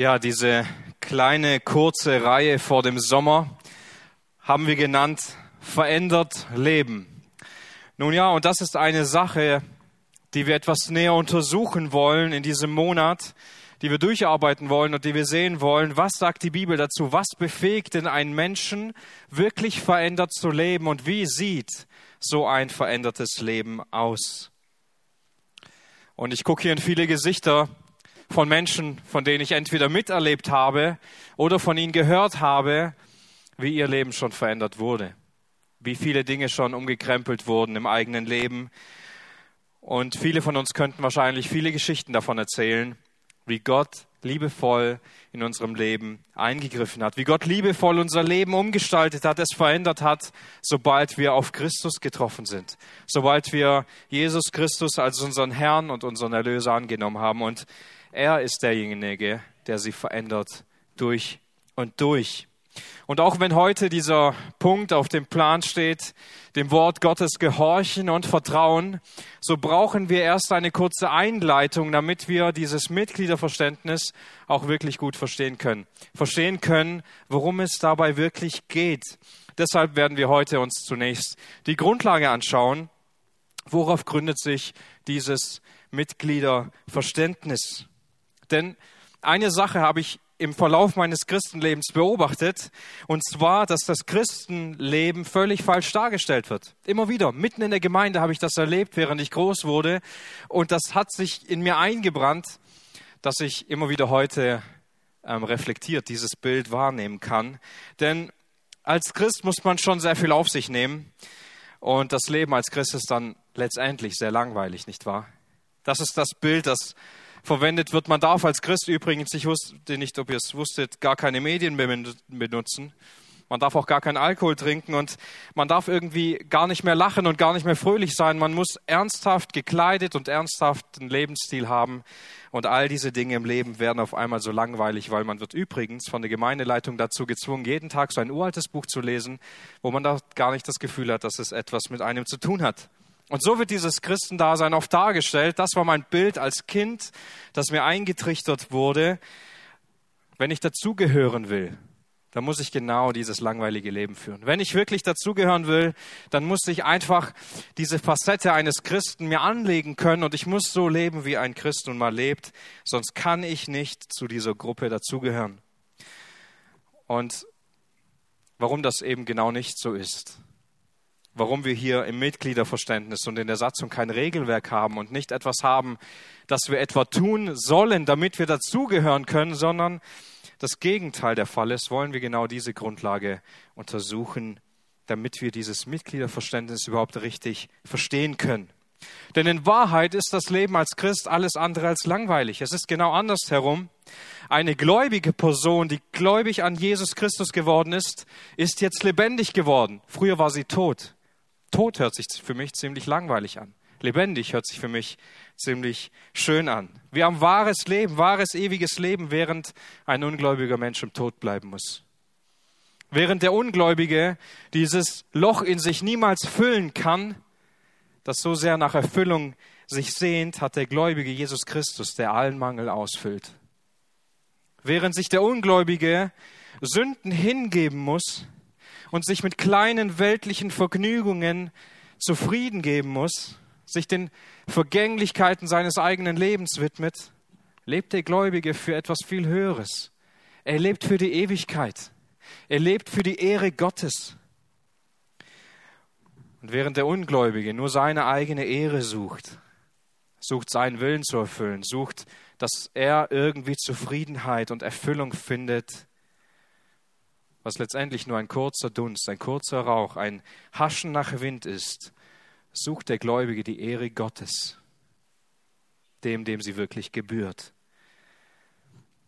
Ja, diese kleine kurze Reihe vor dem Sommer haben wir genannt Verändert Leben. Nun ja, und das ist eine Sache, die wir etwas näher untersuchen wollen in diesem Monat, die wir durcharbeiten wollen und die wir sehen wollen. Was sagt die Bibel dazu? Was befähigt denn einen Menschen, wirklich verändert zu leben und wie sieht so ein verändertes Leben aus? Und ich gucke hier in viele Gesichter von Menschen, von denen ich entweder miterlebt habe oder von ihnen gehört habe, wie ihr Leben schon verändert wurde, wie viele Dinge schon umgekrempelt wurden im eigenen Leben. Und viele von uns könnten wahrscheinlich viele Geschichten davon erzählen, wie Gott liebevoll in unserem Leben eingegriffen hat, wie Gott liebevoll unser Leben umgestaltet hat, es verändert hat, sobald wir auf Christus getroffen sind, sobald wir Jesus Christus als unseren Herrn und unseren Erlöser angenommen haben. Und er ist derjenige, der sie verändert durch und durch. Und auch wenn heute dieser Punkt auf dem Plan steht, dem Wort Gottes gehorchen und vertrauen, so brauchen wir erst eine kurze Einleitung, damit wir dieses Mitgliederverständnis auch wirklich gut verstehen können. Verstehen können, worum es dabei wirklich geht. Deshalb werden wir heute uns zunächst die Grundlage anschauen. Worauf gründet sich dieses Mitgliederverständnis? Denn eine Sache habe ich im Verlauf meines Christenlebens beobachtet, und zwar, dass das Christenleben völlig falsch dargestellt wird. Immer wieder, mitten in der Gemeinde habe ich das erlebt, während ich groß wurde, und das hat sich in mir eingebrannt, dass ich immer wieder heute ähm, reflektiert dieses Bild wahrnehmen kann. Denn als Christ muss man schon sehr viel auf sich nehmen, und das Leben als Christ ist dann letztendlich sehr langweilig, nicht wahr? Das ist das Bild, das verwendet wird. Man darf als Christ übrigens, ich wusste nicht, ob ihr es wusstet, gar keine Medien benutzen. Man darf auch gar keinen Alkohol trinken und man darf irgendwie gar nicht mehr lachen und gar nicht mehr fröhlich sein. Man muss ernsthaft gekleidet und ernsthaft einen Lebensstil haben. Und all diese Dinge im Leben werden auf einmal so langweilig, weil man wird übrigens von der Gemeindeleitung dazu gezwungen, jeden Tag so ein uraltes Buch zu lesen, wo man da gar nicht das Gefühl hat, dass es etwas mit einem zu tun hat. Und so wird dieses Christendasein oft dargestellt. Das war mein Bild als Kind, das mir eingetrichtert wurde. Wenn ich dazugehören will, dann muss ich genau dieses langweilige Leben führen. Wenn ich wirklich dazugehören will, dann muss ich einfach diese Facette eines Christen mir anlegen können und ich muss so leben, wie ein Christ nun mal lebt, sonst kann ich nicht zu dieser Gruppe dazugehören. Und warum das eben genau nicht so ist, warum wir hier im Mitgliederverständnis und in der Satzung kein Regelwerk haben und nicht etwas haben, das wir etwa tun sollen, damit wir dazugehören können, sondern das Gegenteil der Fall ist, wollen wir genau diese Grundlage untersuchen, damit wir dieses Mitgliederverständnis überhaupt richtig verstehen können. Denn in Wahrheit ist das Leben als Christ alles andere als langweilig. Es ist genau andersherum. Eine gläubige Person, die gläubig an Jesus Christus geworden ist, ist jetzt lebendig geworden. Früher war sie tot. Tod hört sich für mich ziemlich langweilig an. Lebendig hört sich für mich ziemlich schön an. Wir haben wahres Leben, wahres ewiges Leben, während ein ungläubiger Mensch im Tod bleiben muss. Während der Ungläubige dieses Loch in sich niemals füllen kann, das so sehr nach Erfüllung sich sehnt, hat der Gläubige Jesus Christus, der allen Mangel ausfüllt. Während sich der Ungläubige Sünden hingeben muss, und sich mit kleinen weltlichen Vergnügungen zufrieden geben muss, sich den Vergänglichkeiten seines eigenen Lebens widmet, lebt der Gläubige für etwas viel Höheres. Er lebt für die Ewigkeit. Er lebt für die Ehre Gottes. Und während der Ungläubige nur seine eigene Ehre sucht, sucht seinen Willen zu erfüllen, sucht, dass er irgendwie Zufriedenheit und Erfüllung findet, was letztendlich nur ein kurzer Dunst, ein kurzer Rauch, ein Haschen nach Wind ist, sucht der Gläubige die Ehre Gottes, dem, dem sie wirklich gebührt.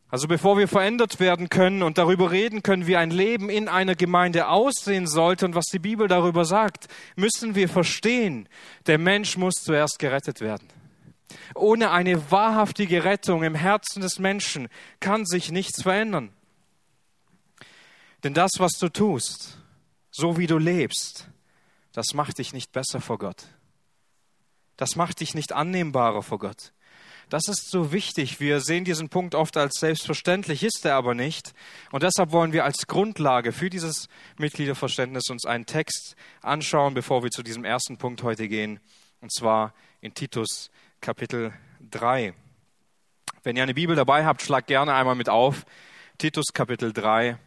Also bevor wir verändert werden können und darüber reden können, wie ein Leben in einer Gemeinde aussehen sollte und was die Bibel darüber sagt, müssen wir verstehen, der Mensch muss zuerst gerettet werden. Ohne eine wahrhaftige Rettung im Herzen des Menschen kann sich nichts verändern. Denn das, was du tust, so wie du lebst, das macht dich nicht besser vor Gott. Das macht dich nicht annehmbarer vor Gott. Das ist so wichtig. Wir sehen diesen Punkt oft als selbstverständlich, ist er aber nicht. Und deshalb wollen wir als Grundlage für dieses Mitgliederverständnis uns einen Text anschauen, bevor wir zu diesem ersten Punkt heute gehen. Und zwar in Titus Kapitel 3. Wenn ihr eine Bibel dabei habt, schlagt gerne einmal mit auf. Titus Kapitel 3,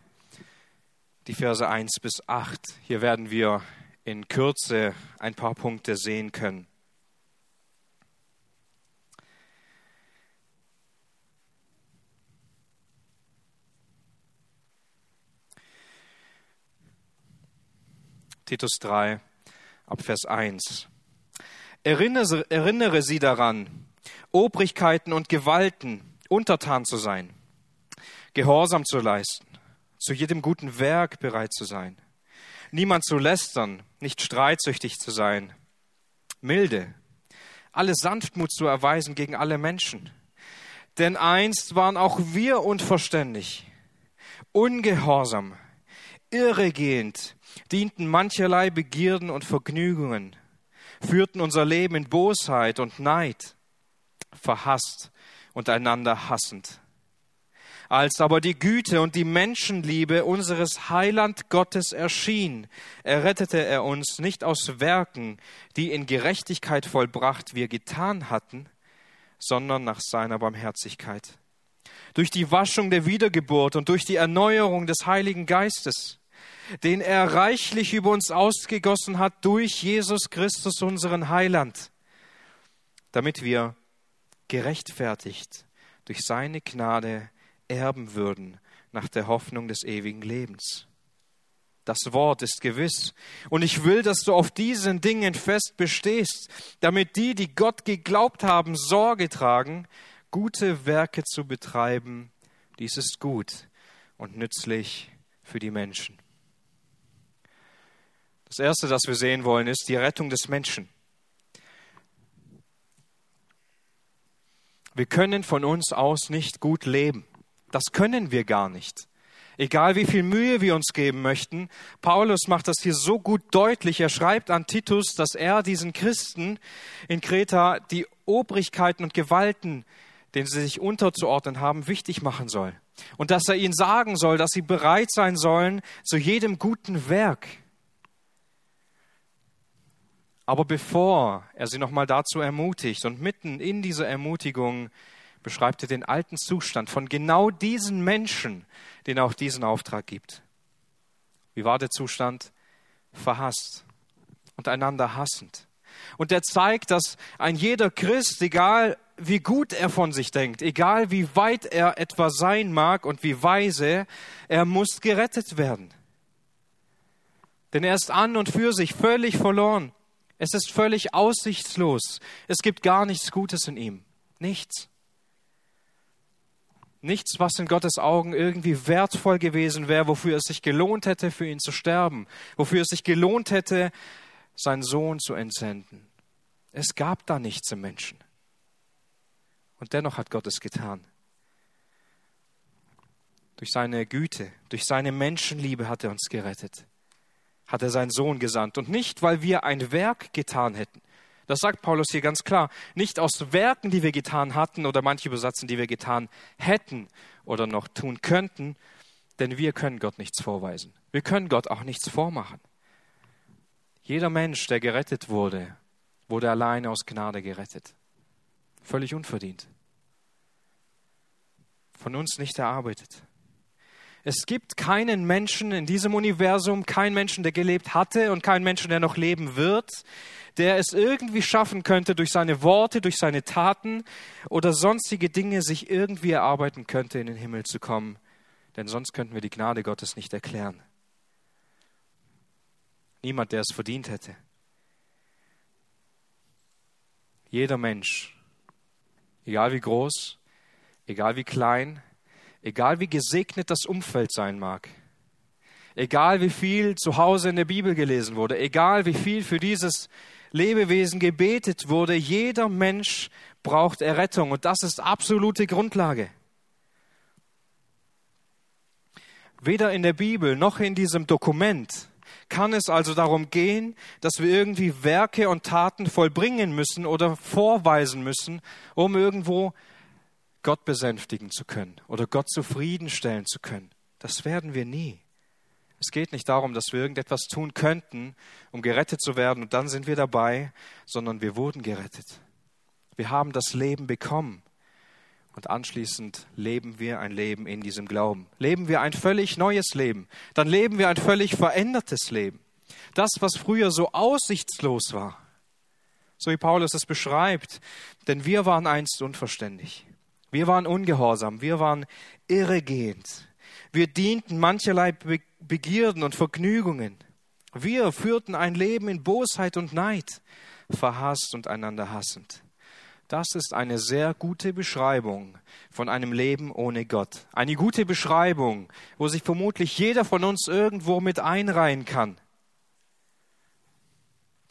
die Verse 1 bis 8. Hier werden wir in Kürze ein paar Punkte sehen können. Titus 3, ab Vers 1. Erinnere, erinnere sie daran, Obrigkeiten und Gewalten untertan zu sein, Gehorsam zu leisten, zu jedem guten Werk bereit zu sein, niemand zu lästern, nicht streitsüchtig zu sein, milde, alle Sanftmut zu erweisen gegen alle Menschen. Denn einst waren auch wir unverständig, ungehorsam, irregehend, dienten mancherlei Begierden und Vergnügungen, führten unser Leben in Bosheit und Neid, verhasst und einander hassend. Als aber die Güte und die Menschenliebe unseres Heiland Gottes erschien, errettete er uns nicht aus Werken, die in Gerechtigkeit vollbracht wir getan hatten, sondern nach seiner Barmherzigkeit. Durch die Waschung der Wiedergeburt und durch die Erneuerung des Heiligen Geistes, den er reichlich über uns ausgegossen hat durch Jesus Christus, unseren Heiland, damit wir gerechtfertigt durch seine Gnade erben würden nach der Hoffnung des ewigen Lebens. Das Wort ist gewiss. Und ich will, dass du auf diesen Dingen fest bestehst, damit die, die Gott geglaubt haben, Sorge tragen, gute Werke zu betreiben. Dies ist gut und nützlich für die Menschen. Das Erste, das wir sehen wollen, ist die Rettung des Menschen. Wir können von uns aus nicht gut leben. Das können wir gar nicht. Egal wie viel Mühe wir uns geben möchten, Paulus macht das hier so gut deutlich. Er schreibt an Titus, dass er diesen Christen in Kreta die Obrigkeiten und Gewalten, denen sie sich unterzuordnen haben, wichtig machen soll. Und dass er ihnen sagen soll, dass sie bereit sein sollen zu jedem guten Werk. Aber bevor er sie nochmal dazu ermutigt und mitten in dieser Ermutigung beschreibt er den alten Zustand von genau diesen Menschen, denen auch diesen Auftrag gibt. Wie war der Zustand? Verhasst und einander hassend. Und er zeigt, dass ein jeder Christ, egal wie gut er von sich denkt, egal wie weit er etwa sein mag und wie weise, er muss gerettet werden. Denn er ist an und für sich völlig verloren. Es ist völlig aussichtslos. Es gibt gar nichts Gutes in ihm. Nichts. Nichts, was in Gottes Augen irgendwie wertvoll gewesen wäre, wofür es sich gelohnt hätte, für ihn zu sterben, wofür es sich gelohnt hätte, seinen Sohn zu entsenden. Es gab da nichts im Menschen. Und dennoch hat Gott es getan. Durch seine Güte, durch seine Menschenliebe hat er uns gerettet hat er seinen Sohn gesandt. Und nicht, weil wir ein Werk getan hätten. Das sagt Paulus hier ganz klar. Nicht aus Werken, die wir getan hatten oder manche übersetzen, die wir getan hätten oder noch tun könnten, denn wir können Gott nichts vorweisen. Wir können Gott auch nichts vormachen. Jeder Mensch, der gerettet wurde, wurde alleine aus Gnade gerettet. Völlig unverdient. Von uns nicht erarbeitet. Es gibt keinen Menschen in diesem Universum, keinen Menschen, der gelebt hatte und keinen Menschen, der noch leben wird, der es irgendwie schaffen könnte, durch seine Worte, durch seine Taten oder sonstige Dinge sich irgendwie erarbeiten könnte, in den Himmel zu kommen. Denn sonst könnten wir die Gnade Gottes nicht erklären. Niemand, der es verdient hätte. Jeder Mensch, egal wie groß, egal wie klein, Egal wie gesegnet das Umfeld sein mag, egal wie viel zu Hause in der Bibel gelesen wurde, egal wie viel für dieses Lebewesen gebetet wurde, jeder Mensch braucht Errettung und das ist absolute Grundlage. Weder in der Bibel noch in diesem Dokument kann es also darum gehen, dass wir irgendwie Werke und Taten vollbringen müssen oder vorweisen müssen, um irgendwo Gott besänftigen zu können oder Gott zufriedenstellen zu können. Das werden wir nie. Es geht nicht darum, dass wir irgendetwas tun könnten, um gerettet zu werden und dann sind wir dabei, sondern wir wurden gerettet. Wir haben das Leben bekommen und anschließend leben wir ein Leben in diesem Glauben. Leben wir ein völlig neues Leben, dann leben wir ein völlig verändertes Leben. Das, was früher so aussichtslos war, so wie Paulus es beschreibt, denn wir waren einst unverständig. Wir waren ungehorsam, wir waren irregehend. Wir dienten mancherlei Begierden und Vergnügungen. Wir führten ein Leben in Bosheit und Neid, verhasst und einander hassend. Das ist eine sehr gute Beschreibung von einem Leben ohne Gott. Eine gute Beschreibung, wo sich vermutlich jeder von uns irgendwo mit einreihen kann.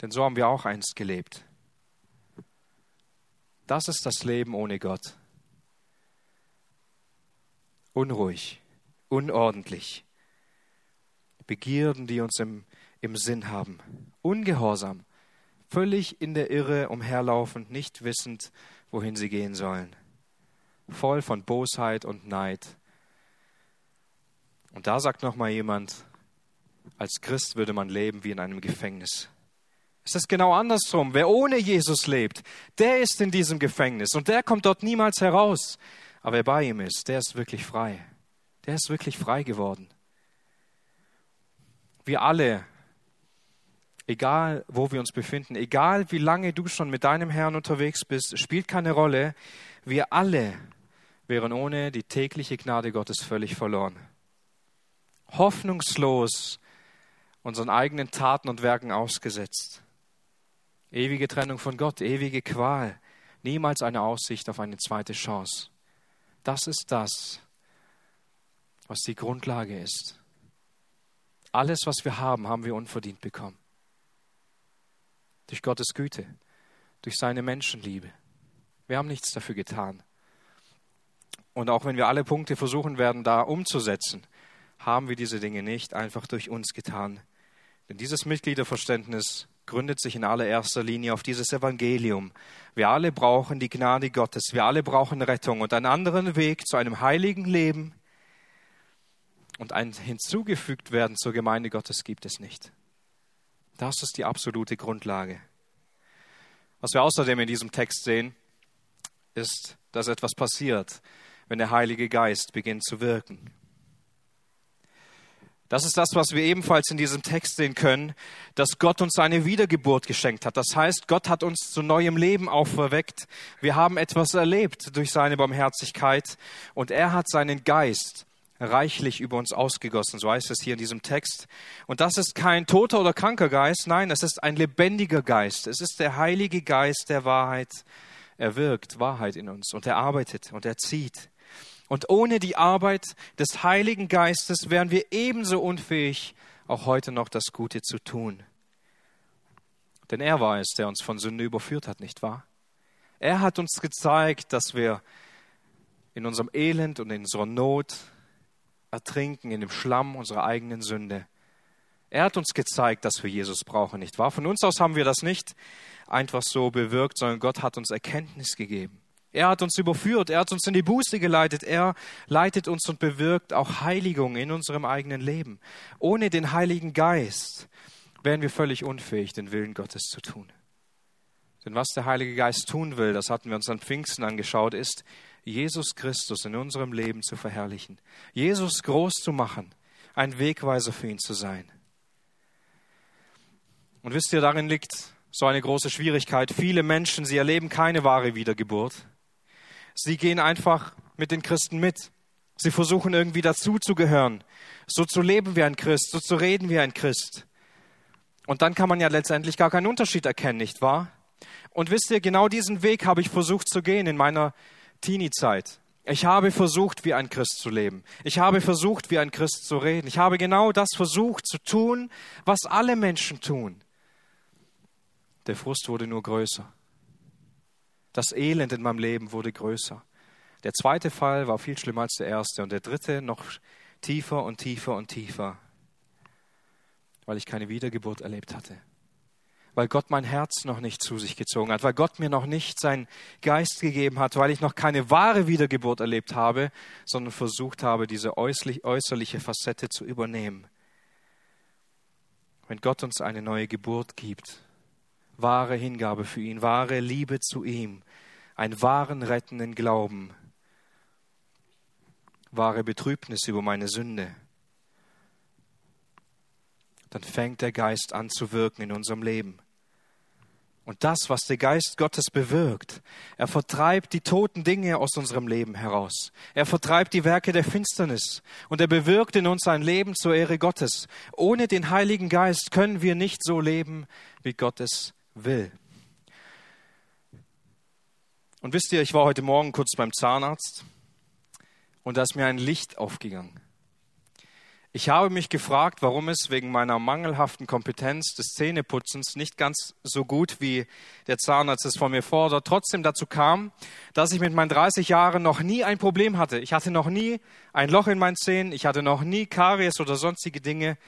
Denn so haben wir auch einst gelebt. Das ist das Leben ohne Gott. Unruhig, unordentlich. Begierden, die uns im, im Sinn haben. Ungehorsam, völlig in der Irre umherlaufend, nicht wissend, wohin sie gehen sollen. Voll von Bosheit und Neid. Und da sagt noch mal jemand, als Christ würde man leben wie in einem Gefängnis. Es ist genau andersrum. Wer ohne Jesus lebt, der ist in diesem Gefängnis und der kommt dort niemals heraus. Aber wer bei ihm ist, der ist wirklich frei. Der ist wirklich frei geworden. Wir alle, egal wo wir uns befinden, egal wie lange du schon mit deinem Herrn unterwegs bist, spielt keine Rolle. Wir alle wären ohne die tägliche Gnade Gottes völlig verloren. Hoffnungslos unseren eigenen Taten und Werken ausgesetzt. Ewige Trennung von Gott, ewige Qual, niemals eine Aussicht auf eine zweite Chance. Das ist das, was die Grundlage ist. Alles, was wir haben, haben wir unverdient bekommen. Durch Gottes Güte, durch seine Menschenliebe. Wir haben nichts dafür getan. Und auch wenn wir alle Punkte versuchen werden, da umzusetzen, haben wir diese Dinge nicht einfach durch uns getan. Denn dieses Mitgliederverständnis gründet sich in allererster Linie auf dieses Evangelium. Wir alle brauchen die Gnade Gottes, wir alle brauchen Rettung und einen anderen Weg zu einem heiligen Leben und ein hinzugefügt werden zur Gemeinde Gottes gibt es nicht. Das ist die absolute Grundlage. Was wir außerdem in diesem Text sehen, ist, dass etwas passiert, wenn der Heilige Geist beginnt zu wirken. Das ist das, was wir ebenfalls in diesem Text sehen können, dass Gott uns eine Wiedergeburt geschenkt hat. Das heißt, Gott hat uns zu neuem Leben auferweckt. Wir haben etwas erlebt durch seine Barmherzigkeit und er hat seinen Geist reichlich über uns ausgegossen, so heißt es hier in diesem Text. Und das ist kein toter oder kranker Geist, nein, es ist ein lebendiger Geist. Es ist der Heilige Geist der Wahrheit. Er wirkt Wahrheit in uns und er arbeitet und er zieht. Und ohne die Arbeit des Heiligen Geistes wären wir ebenso unfähig, auch heute noch das Gute zu tun. Denn er war es, der uns von Sünde überführt hat, nicht wahr? Er hat uns gezeigt, dass wir in unserem Elend und in unserer Not ertrinken, in dem Schlamm unserer eigenen Sünde. Er hat uns gezeigt, dass wir Jesus brauchen, nicht wahr? Von uns aus haben wir das nicht einfach so bewirkt, sondern Gott hat uns Erkenntnis gegeben. Er hat uns überführt, er hat uns in die Buße geleitet, er leitet uns und bewirkt auch Heiligung in unserem eigenen Leben. Ohne den Heiligen Geist wären wir völlig unfähig, den Willen Gottes zu tun. Denn was der Heilige Geist tun will, das hatten wir uns an Pfingsten angeschaut, ist, Jesus Christus in unserem Leben zu verherrlichen, Jesus groß zu machen, ein Wegweiser für ihn zu sein. Und wisst ihr, darin liegt so eine große Schwierigkeit. Viele Menschen, sie erleben keine wahre Wiedergeburt. Sie gehen einfach mit den Christen mit. Sie versuchen irgendwie dazuzugehören, so zu leben wie ein Christ, so zu reden wie ein Christ. Und dann kann man ja letztendlich gar keinen Unterschied erkennen, nicht wahr? Und wisst ihr, genau diesen Weg habe ich versucht zu gehen in meiner Teenie-Zeit. Ich habe versucht, wie ein Christ zu leben. Ich habe versucht, wie ein Christ zu reden. Ich habe genau das versucht zu tun, was alle Menschen tun. Der Frust wurde nur größer. Das Elend in meinem Leben wurde größer. Der zweite Fall war viel schlimmer als der erste und der dritte noch tiefer und tiefer und tiefer. Weil ich keine Wiedergeburt erlebt hatte. Weil Gott mein Herz noch nicht zu sich gezogen hat, weil Gott mir noch nicht seinen Geist gegeben hat, weil ich noch keine wahre Wiedergeburt erlebt habe, sondern versucht habe, diese äußerliche Facette zu übernehmen. Wenn Gott uns eine neue Geburt gibt, wahre Hingabe für ihn, wahre Liebe zu ihm, einen wahren rettenden Glauben, wahre Betrübnis über meine Sünde, dann fängt der Geist an zu wirken in unserem Leben. Und das, was der Geist Gottes bewirkt, er vertreibt die toten Dinge aus unserem Leben heraus. Er vertreibt die Werke der Finsternis und er bewirkt in uns ein Leben zur Ehre Gottes. Ohne den Heiligen Geist können wir nicht so leben, wie Gott es will. Und wisst ihr, ich war heute Morgen kurz beim Zahnarzt und da ist mir ein Licht aufgegangen. Ich habe mich gefragt, warum es wegen meiner mangelhaften Kompetenz des Zähneputzens nicht ganz so gut wie der Zahnarzt es von mir fordert, trotzdem dazu kam, dass ich mit meinen 30 Jahren noch nie ein Problem hatte. Ich hatte noch nie ein Loch in meinen Zähnen, ich hatte noch nie Karies oder sonstige Dinge.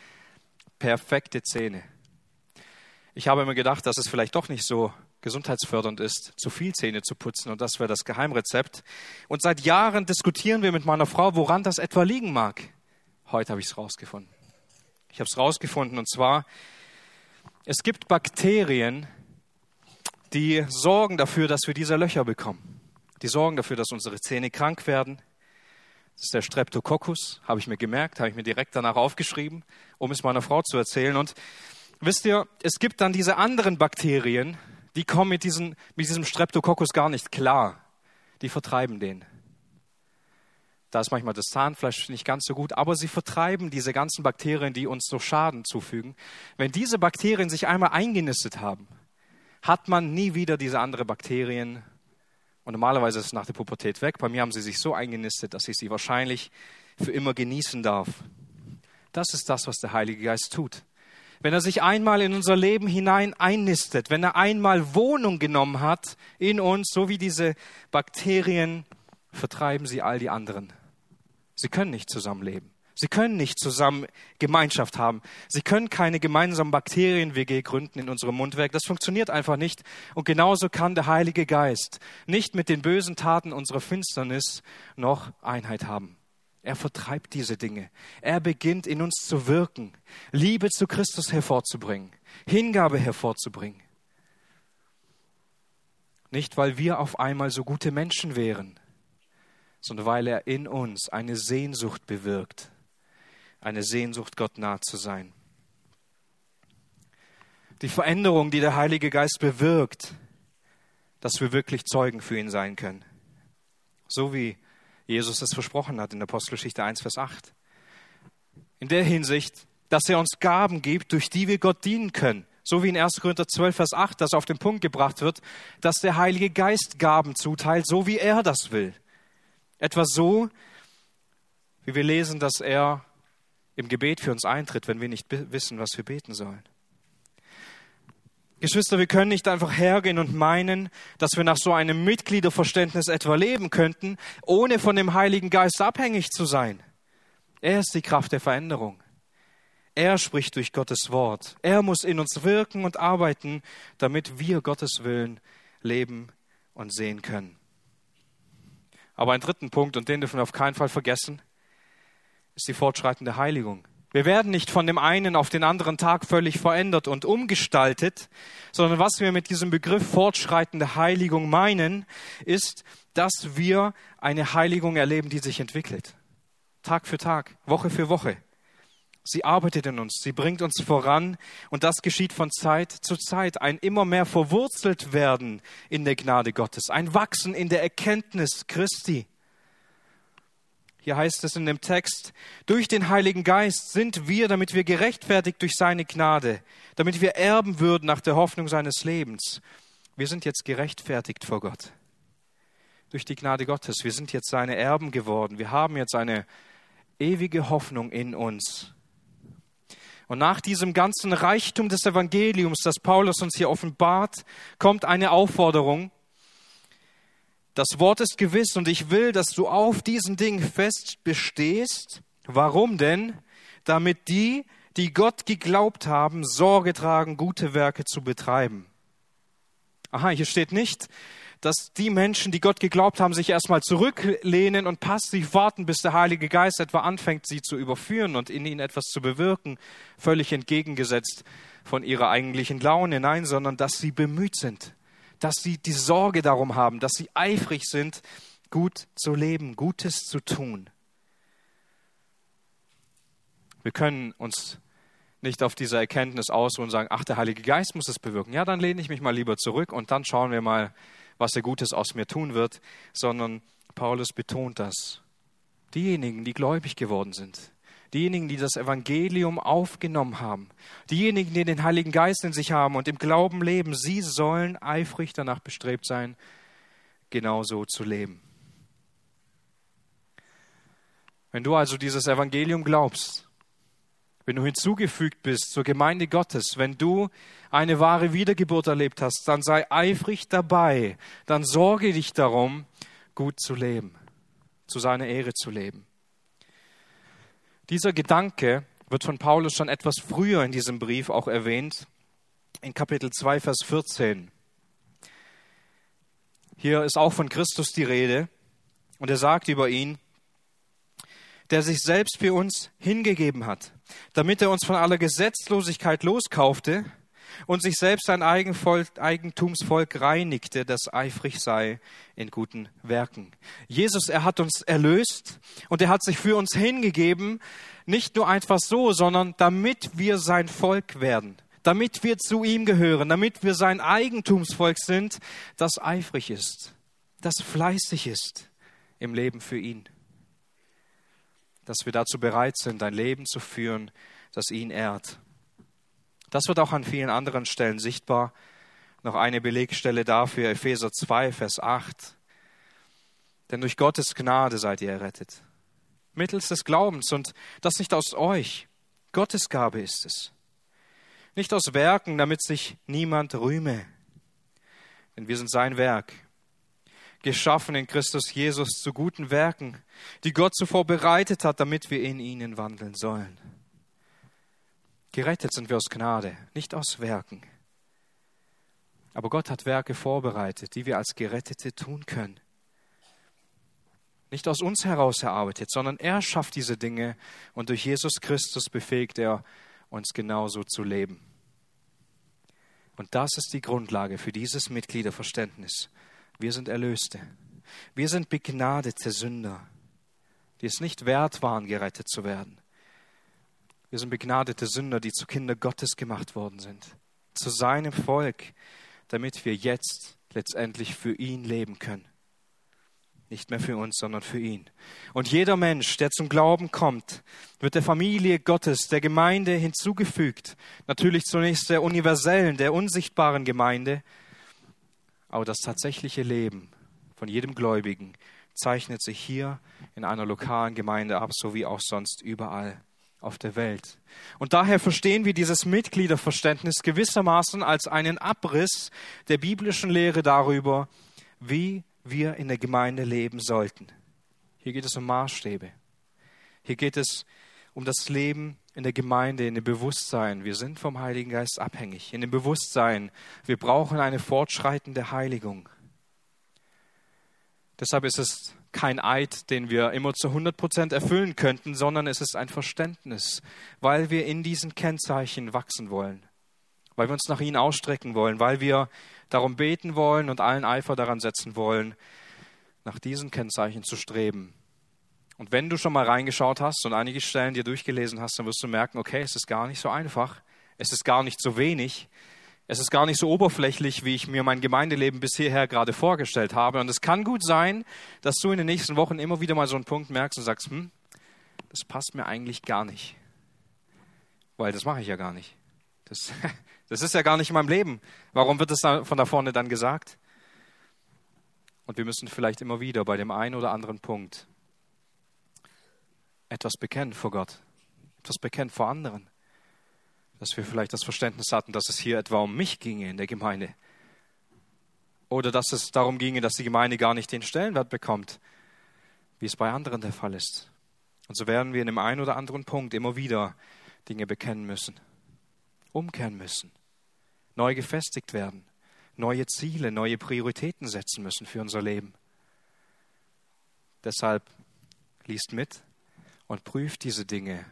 Perfekte Zähne. Ich habe immer gedacht, dass es vielleicht doch nicht so gesundheitsfördernd ist, zu viel Zähne zu putzen und das wäre das Geheimrezept. Und seit Jahren diskutieren wir mit meiner Frau, woran das etwa liegen mag. Heute habe ich es rausgefunden. Ich habe es rausgefunden und zwar, es gibt Bakterien, die sorgen dafür, dass wir diese Löcher bekommen. Die sorgen dafür, dass unsere Zähne krank werden. Das ist der Streptococcus, habe ich mir gemerkt, habe ich mir direkt danach aufgeschrieben, um es meiner Frau zu erzählen. Und wisst ihr, es gibt dann diese anderen Bakterien, die kommen mit, diesen, mit diesem Streptococcus gar nicht klar. Die vertreiben den. Da ist manchmal das Zahnfleisch nicht ganz so gut, aber sie vertreiben diese ganzen Bakterien, die uns so Schaden zufügen. Wenn diese Bakterien sich einmal eingenistet haben, hat man nie wieder diese anderen Bakterien. Und normalerweise ist es nach der Pubertät weg. Bei mir haben sie sich so eingenistet, dass ich sie wahrscheinlich für immer genießen darf. Das ist das, was der Heilige Geist tut wenn er sich einmal in unser Leben hinein einnistet, wenn er einmal Wohnung genommen hat in uns, so wie diese Bakterien, vertreiben sie all die anderen. Sie können nicht zusammenleben. Sie können nicht zusammen Gemeinschaft haben. Sie können keine gemeinsamen Bakterien-WG gründen in unserem Mundwerk. Das funktioniert einfach nicht. Und genauso kann der Heilige Geist nicht mit den bösen Taten unserer Finsternis noch Einheit haben. Er vertreibt diese Dinge. Er beginnt in uns zu wirken, Liebe zu Christus hervorzubringen, Hingabe hervorzubringen. Nicht, weil wir auf einmal so gute Menschen wären, sondern weil er in uns eine Sehnsucht bewirkt, eine Sehnsucht, Gott nah zu sein. Die Veränderung, die der Heilige Geist bewirkt, dass wir wirklich Zeugen für ihn sein können. So wie Jesus es versprochen hat in der Apostelgeschichte 1, Vers 8. In der Hinsicht, dass er uns Gaben gibt, durch die wir Gott dienen können. So wie in 1. Korinther 12, Vers 8, das auf den Punkt gebracht wird, dass der Heilige Geist Gaben zuteilt, so wie er das will. Etwa so, wie wir lesen, dass er im Gebet für uns eintritt, wenn wir nicht wissen, was wir beten sollen. Geschwister, wir können nicht einfach hergehen und meinen, dass wir nach so einem Mitgliederverständnis etwa leben könnten, ohne von dem Heiligen Geist abhängig zu sein. Er ist die Kraft der Veränderung. Er spricht durch Gottes Wort. Er muss in uns wirken und arbeiten, damit wir Gottes Willen leben und sehen können. Aber ein dritten Punkt, und den dürfen wir auf keinen Fall vergessen, ist die fortschreitende Heiligung. Wir werden nicht von dem einen auf den anderen Tag völlig verändert und umgestaltet, sondern was wir mit diesem Begriff fortschreitende Heiligung meinen, ist, dass wir eine Heiligung erleben, die sich entwickelt. Tag für Tag, Woche für Woche. Sie arbeitet in uns, sie bringt uns voran und das geschieht von Zeit zu Zeit. Ein immer mehr verwurzelt werden in der Gnade Gottes, ein Wachsen in der Erkenntnis Christi. Hier heißt es in dem Text, durch den Heiligen Geist sind wir, damit wir gerechtfertigt durch seine Gnade, damit wir erben würden nach der Hoffnung seines Lebens. Wir sind jetzt gerechtfertigt vor Gott. Durch die Gnade Gottes. Wir sind jetzt seine Erben geworden. Wir haben jetzt eine ewige Hoffnung in uns. Und nach diesem ganzen Reichtum des Evangeliums, das Paulus uns hier offenbart, kommt eine Aufforderung, das Wort ist gewiss und ich will, dass du auf diesen Dingen fest bestehst. Warum denn? Damit die, die Gott geglaubt haben, Sorge tragen, gute Werke zu betreiben. Aha, hier steht nicht, dass die Menschen, die Gott geglaubt haben, sich erstmal zurücklehnen und passiv warten, bis der Heilige Geist etwa anfängt, sie zu überführen und in ihnen etwas zu bewirken, völlig entgegengesetzt von ihrer eigentlichen Laune, nein, sondern dass sie bemüht sind, dass sie die Sorge darum haben, dass sie eifrig sind, gut zu leben, Gutes zu tun. Wir können uns nicht auf diese Erkenntnis ausruhen und sagen, ach, der Heilige Geist muss es bewirken. Ja, dann lehne ich mich mal lieber zurück und dann schauen wir mal, was er Gutes aus mir tun wird, sondern Paulus betont das. Diejenigen, die gläubig geworden sind, diejenigen, die das Evangelium aufgenommen haben, diejenigen, die den Heiligen Geist in sich haben und im Glauben leben, sie sollen eifrig danach bestrebt sein, genauso zu leben. Wenn du also dieses Evangelium glaubst, wenn du hinzugefügt bist zur Gemeinde Gottes, wenn du eine wahre Wiedergeburt erlebt hast, dann sei eifrig dabei, dann sorge dich darum, gut zu leben, zu seiner Ehre zu leben. Dieser Gedanke wird von Paulus schon etwas früher in diesem Brief auch erwähnt, in Kapitel 2, Vers 14. Hier ist auch von Christus die Rede und er sagt über ihn, der sich selbst für uns hingegeben hat, damit er uns von aller Gesetzlosigkeit loskaufte und sich selbst ein Eigentumsvolk reinigte, das eifrig sei in guten Werken. Jesus, er hat uns erlöst und er hat sich für uns hingegeben, nicht nur einfach so, sondern damit wir sein Volk werden, damit wir zu ihm gehören, damit wir sein Eigentumsvolk sind, das eifrig ist, das fleißig ist im Leben für ihn dass wir dazu bereit sind, ein Leben zu führen, das ihn ehrt. Das wird auch an vielen anderen Stellen sichtbar. Noch eine Belegstelle dafür, Epheser 2, Vers 8. Denn durch Gottes Gnade seid ihr errettet. Mittels des Glaubens und das nicht aus euch. Gottes Gabe ist es. Nicht aus Werken, damit sich niemand rühme. Denn wir sind sein Werk, geschaffen in Christus Jesus zu guten Werken, die Gott zuvor bereitet hat, damit wir in ihnen wandeln sollen. Gerettet sind wir aus Gnade, nicht aus Werken. Aber Gott hat Werke vorbereitet, die wir als Gerettete tun können. Nicht aus uns heraus erarbeitet, sondern er schafft diese Dinge und durch Jesus Christus befähigt er uns genauso zu leben. Und das ist die Grundlage für dieses Mitgliederverständnis. Wir sind Erlöste. Wir sind begnadete Sünder, die es nicht wert waren, gerettet zu werden. Wir sind begnadete Sünder, die zu Kinder Gottes gemacht worden sind, zu seinem Volk, damit wir jetzt letztendlich für ihn leben können. Nicht mehr für uns, sondern für ihn. Und jeder Mensch, der zum Glauben kommt, wird der Familie Gottes, der Gemeinde hinzugefügt. Natürlich zunächst der universellen, der unsichtbaren Gemeinde, aber das tatsächliche Leben von jedem Gläubigen zeichnet sich hier in einer lokalen Gemeinde ab, so wie auch sonst überall auf der Welt. Und daher verstehen wir dieses Mitgliederverständnis gewissermaßen als einen Abriss der biblischen Lehre darüber, wie wir in der Gemeinde leben sollten. Hier geht es um Maßstäbe. Hier geht es um das Leben in der Gemeinde, in dem Bewusstsein, wir sind vom Heiligen Geist abhängig, in dem Bewusstsein, wir brauchen eine fortschreitende Heiligung. Deshalb ist es kein Eid, den wir immer zu 100 Prozent erfüllen könnten, sondern es ist ein Verständnis, weil wir in diesen Kennzeichen wachsen wollen, weil wir uns nach ihnen ausstrecken wollen, weil wir darum beten wollen und allen Eifer daran setzen wollen, nach diesen Kennzeichen zu streben. Und wenn du schon mal reingeschaut hast und einige Stellen dir durchgelesen hast, dann wirst du merken, okay, es ist gar nicht so einfach, es ist gar nicht so wenig, es ist gar nicht so oberflächlich, wie ich mir mein Gemeindeleben bis hierher gerade vorgestellt habe. Und es kann gut sein, dass du in den nächsten Wochen immer wieder mal so einen Punkt merkst und sagst, hm, das passt mir eigentlich gar nicht. Weil das mache ich ja gar nicht. Das, das ist ja gar nicht in meinem Leben. Warum wird das von da vorne dann gesagt? Und wir müssen vielleicht immer wieder bei dem einen oder anderen Punkt etwas bekennen vor Gott, etwas bekennen vor anderen. Dass wir vielleicht das Verständnis hatten, dass es hier etwa um mich ginge in der Gemeinde. Oder dass es darum ginge, dass die Gemeinde gar nicht den Stellenwert bekommt, wie es bei anderen der Fall ist. Und so werden wir in dem einen oder anderen Punkt immer wieder Dinge bekennen müssen, umkehren müssen, neu gefestigt werden, neue Ziele, neue Prioritäten setzen müssen für unser Leben. Deshalb liest mit und prüft diese Dinge.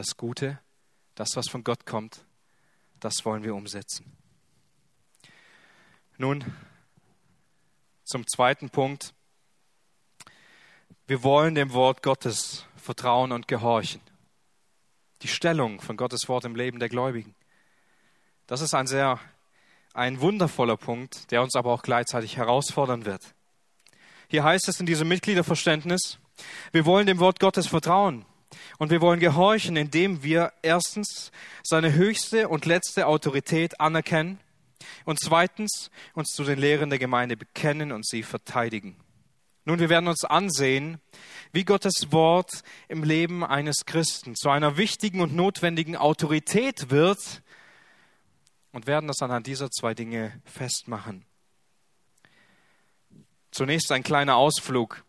Das Gute, das, was von Gott kommt, das wollen wir umsetzen. Nun zum zweiten Punkt. Wir wollen dem Wort Gottes vertrauen und gehorchen. Die Stellung von Gottes Wort im Leben der Gläubigen. Das ist ein sehr, ein wundervoller Punkt, der uns aber auch gleichzeitig herausfordern wird. Hier heißt es in diesem Mitgliederverständnis, wir wollen dem Wort Gottes vertrauen und wir wollen gehorchen, indem wir erstens seine höchste und letzte Autorität anerkennen und zweitens uns zu den Lehren der Gemeinde bekennen und sie verteidigen. Nun, wir werden uns ansehen, wie Gottes Wort im Leben eines Christen zu einer wichtigen und notwendigen Autorität wird und werden das anhand dieser zwei Dinge festmachen. Zunächst ein kleiner Ausflug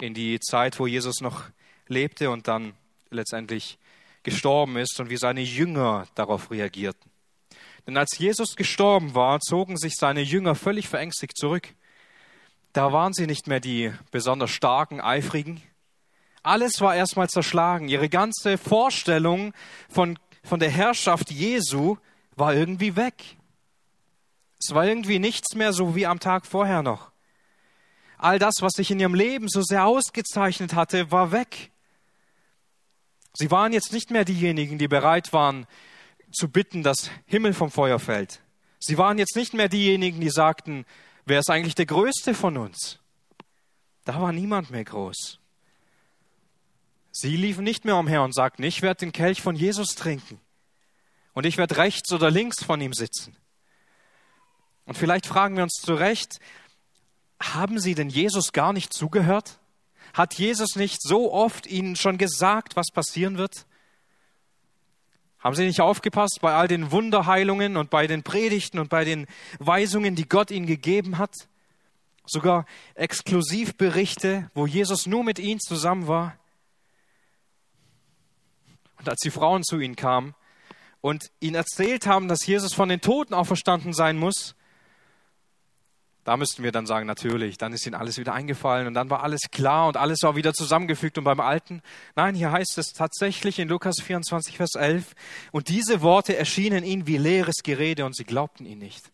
in die Zeit, wo Jesus noch lebte und dann letztendlich gestorben ist und wie seine Jünger darauf reagierten. Denn als Jesus gestorben war, zogen sich seine Jünger völlig verängstigt zurück. Da waren sie nicht mehr die besonders starken, eifrigen. Alles war erstmal zerschlagen. Ihre ganze Vorstellung von, von der Herrschaft Jesu war irgendwie weg. Es war irgendwie nichts mehr so wie am Tag vorher noch. All das, was sich in ihrem Leben so sehr ausgezeichnet hatte, war weg. Sie waren jetzt nicht mehr diejenigen, die bereit waren zu bitten, dass Himmel vom Feuer fällt. Sie waren jetzt nicht mehr diejenigen, die sagten, wer ist eigentlich der Größte von uns? Da war niemand mehr groß. Sie liefen nicht mehr umher und sagten, ich werde den Kelch von Jesus trinken und ich werde rechts oder links von ihm sitzen. Und vielleicht fragen wir uns zu Recht, haben sie denn Jesus gar nicht zugehört? Hat Jesus nicht so oft ihnen schon gesagt, was passieren wird? Haben sie nicht aufgepasst bei all den Wunderheilungen und bei den Predigten und bei den Weisungen, die Gott ihnen gegeben hat? Sogar Exklusivberichte, wo Jesus nur mit ihnen zusammen war. Und als die Frauen zu ihnen kamen und ihnen erzählt haben, dass Jesus von den Toten auferstanden sein muss, da müssten wir dann sagen, natürlich, dann ist ihnen alles wieder eingefallen und dann war alles klar und alles war wieder zusammengefügt und beim Alten. Nein, hier heißt es tatsächlich in Lukas 24, Vers 11, und diese Worte erschienen ihnen wie leeres Gerede und sie glaubten ihn nicht.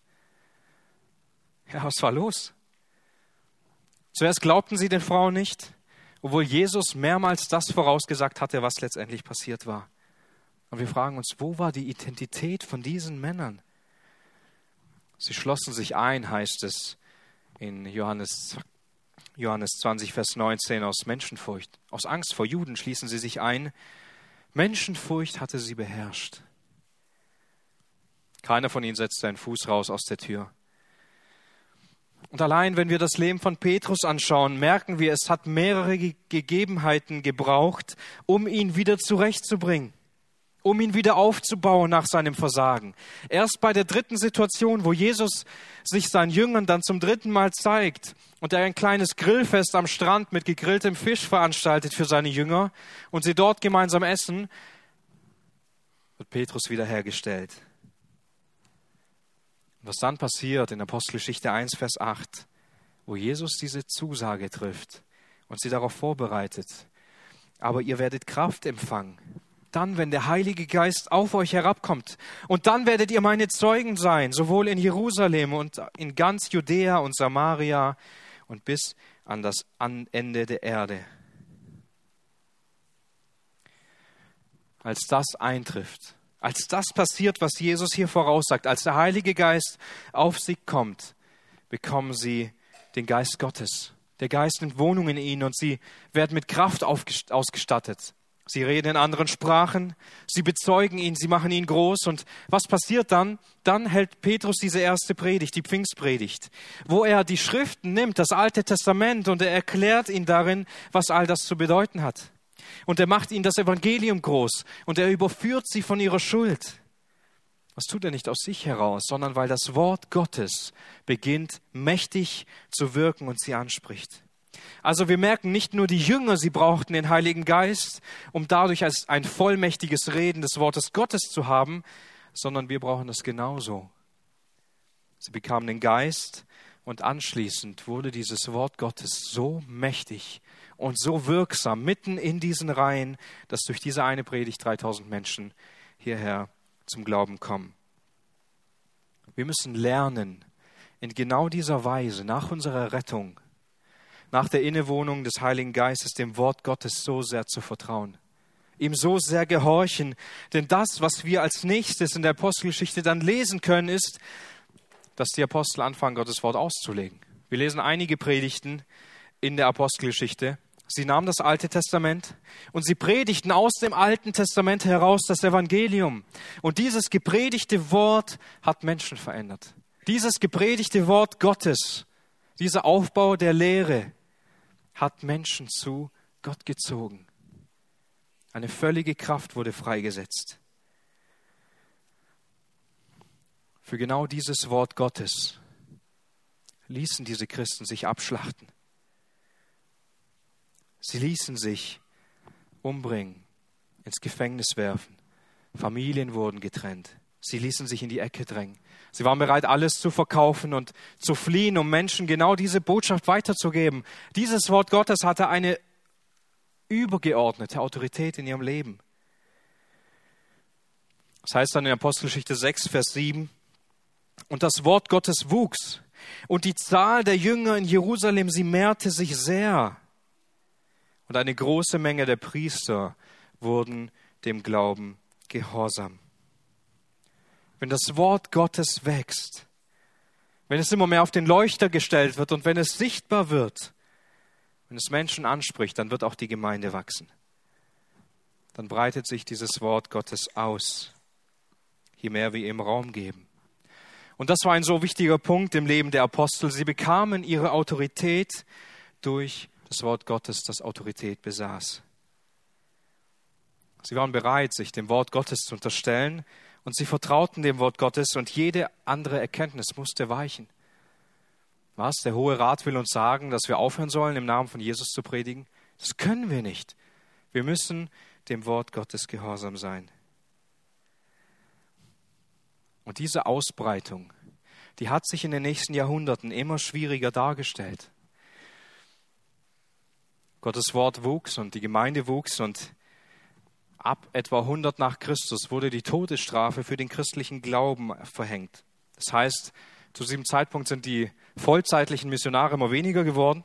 Ja, was war los? Zuerst glaubten sie den Frauen nicht, obwohl Jesus mehrmals das vorausgesagt hatte, was letztendlich passiert war. Und wir fragen uns, wo war die Identität von diesen Männern? Sie schlossen sich ein, heißt es in Johannes, Johannes 20, Vers 19, aus Menschenfurcht. Aus Angst vor Juden schließen sie sich ein. Menschenfurcht hatte sie beherrscht. Keiner von ihnen setzte einen Fuß raus aus der Tür. Und allein, wenn wir das Leben von Petrus anschauen, merken wir, es hat mehrere Gegebenheiten gebraucht, um ihn wieder zurechtzubringen um ihn wieder aufzubauen nach seinem Versagen. Erst bei der dritten Situation, wo Jesus sich seinen Jüngern dann zum dritten Mal zeigt und er ein kleines Grillfest am Strand mit gegrilltem Fisch veranstaltet für seine Jünger und sie dort gemeinsam essen, wird Petrus wiederhergestellt. Was dann passiert in Apostelgeschichte 1, Vers 8, wo Jesus diese Zusage trifft und sie darauf vorbereitet. Aber ihr werdet Kraft empfangen, dann, wenn der Heilige Geist auf euch herabkommt. Und dann werdet ihr meine Zeugen sein, sowohl in Jerusalem und in ganz Judäa und Samaria und bis an das Ende der Erde. Als das eintrifft, als das passiert, was Jesus hier voraussagt, als der Heilige Geist auf sie kommt, bekommen sie den Geist Gottes. Der Geist nimmt Wohnung in ihnen und sie werden mit Kraft ausgestattet. Sie reden in anderen Sprachen, sie bezeugen ihn, sie machen ihn groß. Und was passiert dann? Dann hält Petrus diese erste Predigt, die Pfingstpredigt, wo er die Schriften nimmt, das Alte Testament, und er erklärt ihnen darin, was all das zu bedeuten hat. Und er macht ihnen das Evangelium groß und er überführt sie von ihrer Schuld. Das tut er nicht aus sich heraus, sondern weil das Wort Gottes beginnt mächtig zu wirken und sie anspricht. Also wir merken nicht nur die Jünger, sie brauchten den Heiligen Geist, um dadurch als ein vollmächtiges Reden des Wortes Gottes zu haben, sondern wir brauchen es genauso. Sie bekamen den Geist und anschließend wurde dieses Wort Gottes so mächtig und so wirksam mitten in diesen Reihen, dass durch diese eine Predigt 3000 Menschen hierher zum Glauben kommen. Wir müssen lernen, in genau dieser Weise nach unserer Rettung nach der Innewohnung des Heiligen Geistes dem Wort Gottes so sehr zu vertrauen, ihm so sehr gehorchen. Denn das, was wir als nächstes in der Apostelgeschichte dann lesen können, ist, dass die Apostel anfangen, Gottes Wort auszulegen. Wir lesen einige Predigten in der Apostelgeschichte. Sie nahmen das Alte Testament und sie predigten aus dem Alten Testament heraus das Evangelium. Und dieses gepredigte Wort hat Menschen verändert. Dieses gepredigte Wort Gottes, dieser Aufbau der Lehre, hat Menschen zu Gott gezogen. Eine völlige Kraft wurde freigesetzt. Für genau dieses Wort Gottes ließen diese Christen sich abschlachten. Sie ließen sich umbringen, ins Gefängnis werfen. Familien wurden getrennt. Sie ließen sich in die Ecke drängen. Sie waren bereit, alles zu verkaufen und zu fliehen, um Menschen genau diese Botschaft weiterzugeben. Dieses Wort Gottes hatte eine übergeordnete Autorität in ihrem Leben. Das heißt dann in Apostelgeschichte 6, Vers 7, und das Wort Gottes wuchs, und die Zahl der Jünger in Jerusalem, sie mehrte sich sehr. Und eine große Menge der Priester wurden dem Glauben gehorsam wenn das Wort Gottes wächst, wenn es immer mehr auf den Leuchter gestellt wird und wenn es sichtbar wird, wenn es Menschen anspricht, dann wird auch die Gemeinde wachsen. Dann breitet sich dieses Wort Gottes aus, je mehr wir ihm Raum geben. Und das war ein so wichtiger Punkt im Leben der Apostel. Sie bekamen ihre Autorität durch das Wort Gottes, das Autorität besaß. Sie waren bereit, sich dem Wort Gottes zu unterstellen und sie vertrauten dem Wort Gottes und jede andere Erkenntnis musste weichen. Was? Der Hohe Rat will uns sagen, dass wir aufhören sollen, im Namen von Jesus zu predigen? Das können wir nicht. Wir müssen dem Wort Gottes gehorsam sein. Und diese Ausbreitung, die hat sich in den nächsten Jahrhunderten immer schwieriger dargestellt. Gottes Wort wuchs und die Gemeinde wuchs und ab etwa 100 nach Christus wurde die Todesstrafe für den christlichen Glauben verhängt. Das heißt, zu diesem Zeitpunkt sind die vollzeitlichen Missionare immer weniger geworden,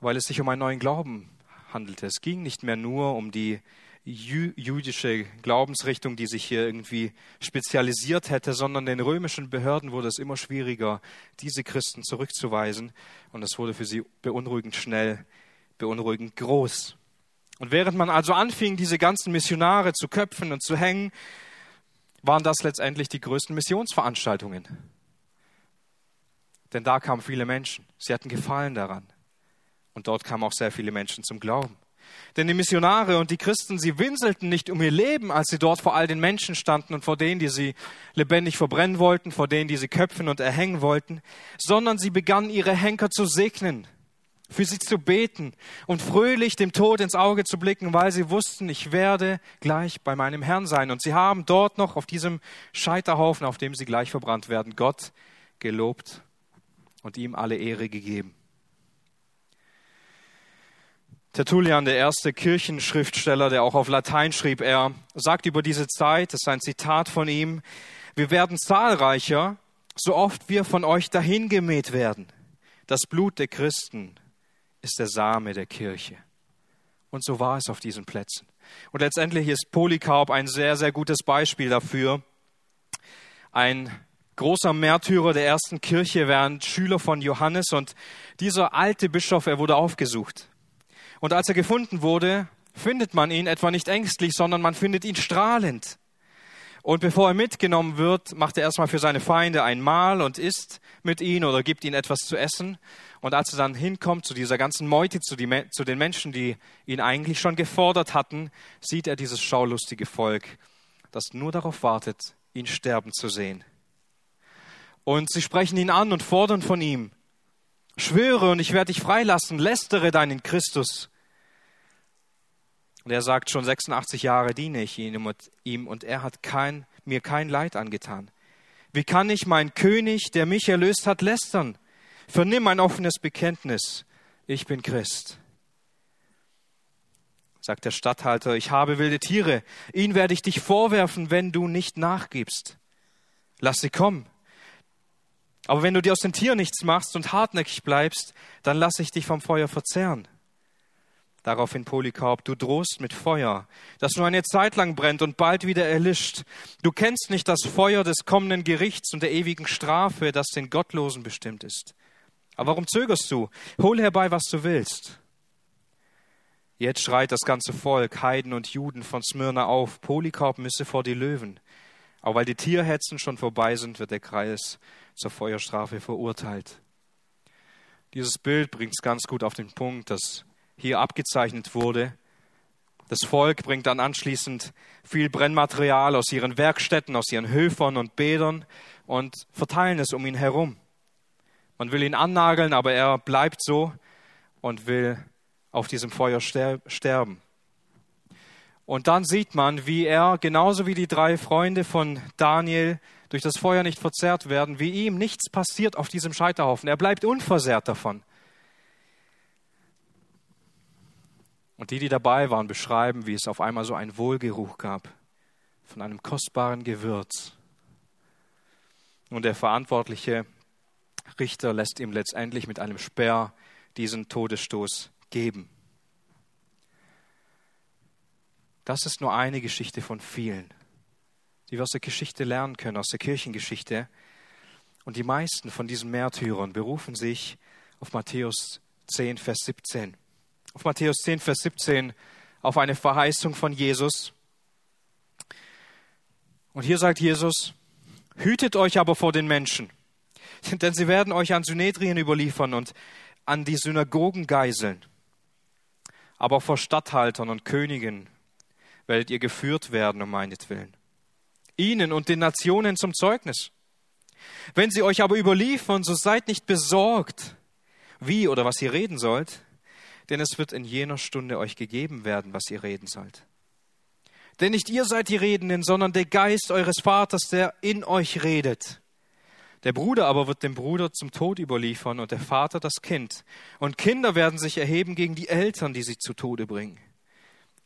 weil es sich um einen neuen Glauben handelte. Es ging nicht mehr nur um die jüdische Glaubensrichtung, die sich hier irgendwie spezialisiert hätte, sondern den römischen Behörden wurde es immer schwieriger, diese Christen zurückzuweisen. Und es wurde für sie beunruhigend schnell, beunruhigend groß. Und während man also anfing, diese ganzen Missionare zu köpfen und zu hängen, waren das letztendlich die größten Missionsveranstaltungen. Denn da kamen viele Menschen. Sie hatten Gefallen daran. Und dort kamen auch sehr viele Menschen zum Glauben. Denn die Missionare und die Christen, sie winselten nicht um ihr Leben, als sie dort vor all den Menschen standen und vor denen, die sie lebendig verbrennen wollten, vor denen, die sie köpfen und erhängen wollten, sondern sie begannen ihre Henker zu segnen für sie zu beten und fröhlich dem Tod ins Auge zu blicken, weil sie wussten, ich werde gleich bei meinem Herrn sein. Und sie haben dort noch auf diesem Scheiterhaufen, auf dem sie gleich verbrannt werden, Gott gelobt und ihm alle Ehre gegeben. Tertullian, der erste Kirchenschriftsteller, der auch auf Latein schrieb, er sagt über diese Zeit, das ist ein Zitat von ihm, wir werden zahlreicher, so oft wir von euch dahingemäht werden. Das Blut der Christen ist der Same der Kirche. Und so war es auf diesen Plätzen. Und letztendlich ist Polycarp ein sehr, sehr gutes Beispiel dafür. Ein großer Märtyrer der ersten Kirche während Schüler von Johannes und dieser alte Bischof, er wurde aufgesucht. Und als er gefunden wurde, findet man ihn etwa nicht ängstlich, sondern man findet ihn strahlend. Und bevor er mitgenommen wird, macht er erstmal für seine Feinde ein Mahl und isst mit ihnen oder gibt ihnen etwas zu essen. Und als er dann hinkommt zu dieser ganzen Meute, zu, die, zu den Menschen, die ihn eigentlich schon gefordert hatten, sieht er dieses schaulustige Volk, das nur darauf wartet, ihn sterben zu sehen. Und sie sprechen ihn an und fordern von ihm, Schwöre und ich werde dich freilassen, lästere deinen Christus. Und er sagt, schon 86 Jahre diene ich ihm und er hat kein, mir kein Leid angetan. Wie kann ich mein König, der mich erlöst hat, lästern? Vernimm ein offenes Bekenntnis. Ich bin Christ. Sagt der Statthalter, ich habe wilde Tiere. Ihn werde ich dich vorwerfen, wenn du nicht nachgibst. Lass sie kommen. Aber wenn du dir aus den Tieren nichts machst und hartnäckig bleibst, dann lass ich dich vom Feuer verzehren. Daraufhin Polycarp, du drohst mit Feuer, das nur eine Zeit lang brennt und bald wieder erlischt. Du kennst nicht das Feuer des kommenden Gerichts und der ewigen Strafe, das den Gottlosen bestimmt ist. Aber warum zögerst du? Hol herbei, was du willst. Jetzt schreit das ganze Volk, Heiden und Juden von Smyrna auf, Polycarp müsse vor die Löwen. Aber weil die Tierhetzen schon vorbei sind, wird der Kreis zur Feuerstrafe verurteilt. Dieses Bild bringt es ganz gut auf den Punkt, dass hier abgezeichnet wurde. Das Volk bringt dann anschließend viel Brennmaterial aus ihren Werkstätten, aus ihren Höfern und Bädern und verteilen es um ihn herum. Man will ihn annageln, aber er bleibt so und will auf diesem Feuer sterben. Und dann sieht man, wie er, genauso wie die drei Freunde von Daniel, durch das Feuer nicht verzerrt werden, wie ihm nichts passiert auf diesem Scheiterhaufen. Er bleibt unversehrt davon. Und die, die dabei waren, beschreiben, wie es auf einmal so einen Wohlgeruch gab von einem kostbaren Gewürz. Und der verantwortliche Richter lässt ihm letztendlich mit einem Speer diesen Todesstoß geben. Das ist nur eine Geschichte von vielen, die wir aus der Geschichte lernen können, aus der Kirchengeschichte. Und die meisten von diesen Märtyrern berufen sich auf Matthäus 10, Vers 17 auf Matthäus 10, Vers 17 auf eine Verheißung von Jesus. Und hier sagt Jesus, hütet euch aber vor den Menschen, denn sie werden euch an Synedrien überliefern und an die Synagogen geiseln. Aber vor Statthaltern und Königen werdet ihr geführt werden um meinetwillen. Ihnen und den Nationen zum Zeugnis. Wenn sie euch aber überliefern, so seid nicht besorgt, wie oder was ihr reden sollt, denn es wird in jener Stunde euch gegeben werden, was ihr reden sollt. Denn nicht ihr seid die Redenden, sondern der Geist eures Vaters, der in euch redet. Der Bruder aber wird dem Bruder zum Tod überliefern und der Vater das Kind. Und Kinder werden sich erheben gegen die Eltern, die sie zu Tode bringen.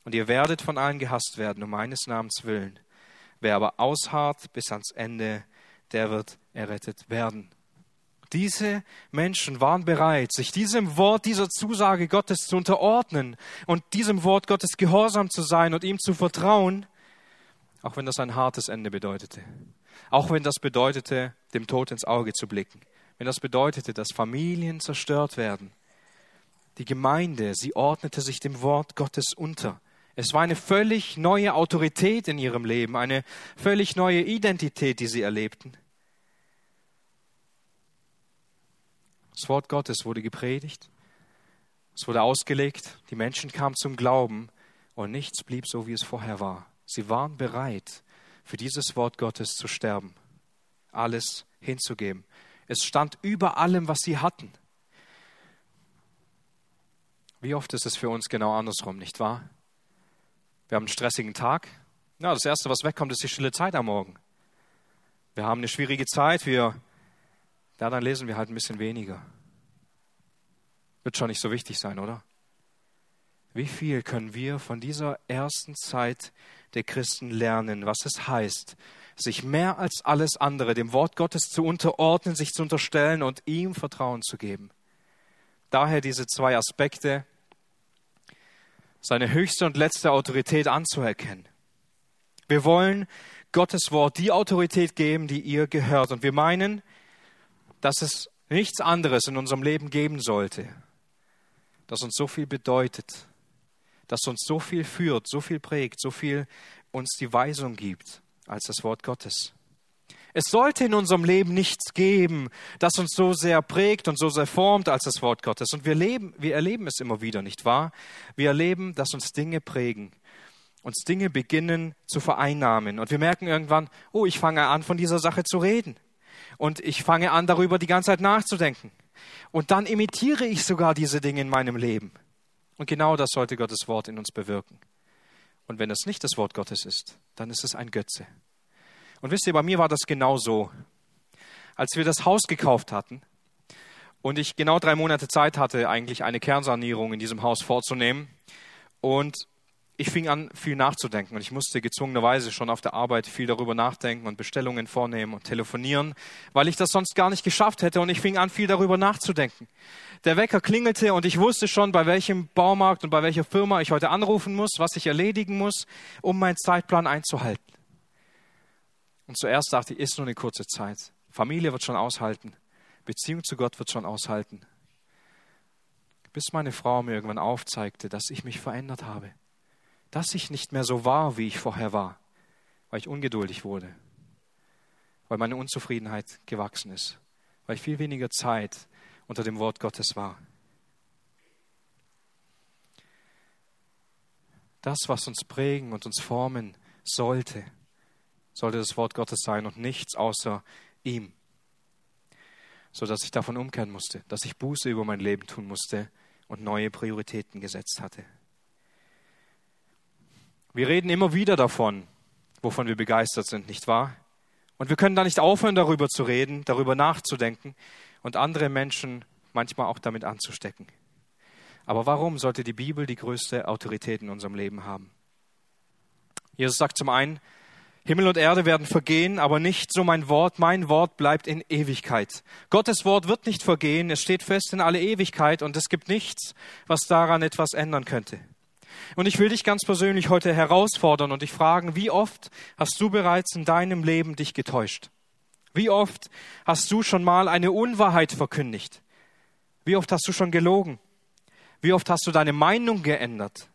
Und ihr werdet von allen gehasst werden, um meines Namens willen. Wer aber ausharrt bis ans Ende, der wird errettet werden. Diese Menschen waren bereit, sich diesem Wort, dieser Zusage Gottes zu unterordnen und diesem Wort Gottes gehorsam zu sein und ihm zu vertrauen, auch wenn das ein hartes Ende bedeutete. Auch wenn das bedeutete, dem Tod ins Auge zu blicken. Wenn das bedeutete, dass Familien zerstört werden. Die Gemeinde, sie ordnete sich dem Wort Gottes unter. Es war eine völlig neue Autorität in ihrem Leben, eine völlig neue Identität, die sie erlebten. Das Wort Gottes wurde gepredigt, es wurde ausgelegt, die Menschen kamen zum Glauben und nichts blieb so, wie es vorher war. Sie waren bereit, für dieses Wort Gottes zu sterben, alles hinzugeben. Es stand über allem, was sie hatten. Wie oft ist es für uns genau andersrum, nicht wahr? Wir haben einen stressigen Tag. Ja, das Erste, was wegkommt, ist die stille Zeit am Morgen. Wir haben eine schwierige Zeit, wir ja, dann lesen wir halt ein bisschen weniger. Wird schon nicht so wichtig sein, oder? Wie viel können wir von dieser ersten Zeit der Christen lernen, was es heißt, sich mehr als alles andere dem Wort Gottes zu unterordnen, sich zu unterstellen und ihm Vertrauen zu geben? Daher diese zwei Aspekte, seine höchste und letzte Autorität anzuerkennen. Wir wollen Gottes Wort die Autorität geben, die ihr gehört. Und wir meinen, dass es nichts anderes in unserem Leben geben sollte, das uns so viel bedeutet, das uns so viel führt, so viel prägt, so viel uns die Weisung gibt als das Wort Gottes. Es sollte in unserem Leben nichts geben, das uns so sehr prägt und so sehr formt als das Wort Gottes. Und wir, leben, wir erleben es immer wieder, nicht wahr? Wir erleben, dass uns Dinge prägen, uns Dinge beginnen zu vereinnahmen. Und wir merken irgendwann, oh, ich fange an, von dieser Sache zu reden. Und ich fange an, darüber die ganze Zeit nachzudenken. Und dann imitiere ich sogar diese Dinge in meinem Leben. Und genau das sollte Gottes Wort in uns bewirken. Und wenn es nicht das Wort Gottes ist, dann ist es ein Götze. Und wisst ihr, bei mir war das genau so. Als wir das Haus gekauft hatten und ich genau drei Monate Zeit hatte, eigentlich eine Kernsanierung in diesem Haus vorzunehmen. Und ich fing an, viel nachzudenken und ich musste gezwungenerweise schon auf der Arbeit viel darüber nachdenken und Bestellungen vornehmen und telefonieren, weil ich das sonst gar nicht geschafft hätte und ich fing an, viel darüber nachzudenken. Der Wecker klingelte und ich wusste schon, bei welchem Baumarkt und bei welcher Firma ich heute anrufen muss, was ich erledigen muss, um meinen Zeitplan einzuhalten. Und zuerst dachte ich, ist nur eine kurze Zeit. Familie wird schon aushalten. Beziehung zu Gott wird schon aushalten. Bis meine Frau mir irgendwann aufzeigte, dass ich mich verändert habe dass ich nicht mehr so war, wie ich vorher war, weil ich ungeduldig wurde, weil meine Unzufriedenheit gewachsen ist, weil ich viel weniger Zeit unter dem Wort Gottes war. Das, was uns prägen und uns formen sollte, sollte das Wort Gottes sein und nichts außer ihm. So dass ich davon umkehren musste, dass ich Buße über mein Leben tun musste und neue Prioritäten gesetzt hatte. Wir reden immer wieder davon, wovon wir begeistert sind, nicht wahr? Und wir können da nicht aufhören, darüber zu reden, darüber nachzudenken und andere Menschen manchmal auch damit anzustecken. Aber warum sollte die Bibel die größte Autorität in unserem Leben haben? Jesus sagt zum einen, Himmel und Erde werden vergehen, aber nicht so mein Wort. Mein Wort bleibt in Ewigkeit. Gottes Wort wird nicht vergehen, es steht fest in alle Ewigkeit und es gibt nichts, was daran etwas ändern könnte. Und ich will dich ganz persönlich heute herausfordern und dich fragen, wie oft hast du bereits in deinem Leben dich getäuscht? Wie oft hast du schon mal eine Unwahrheit verkündigt? Wie oft hast du schon gelogen? Wie oft hast du deine Meinung geändert?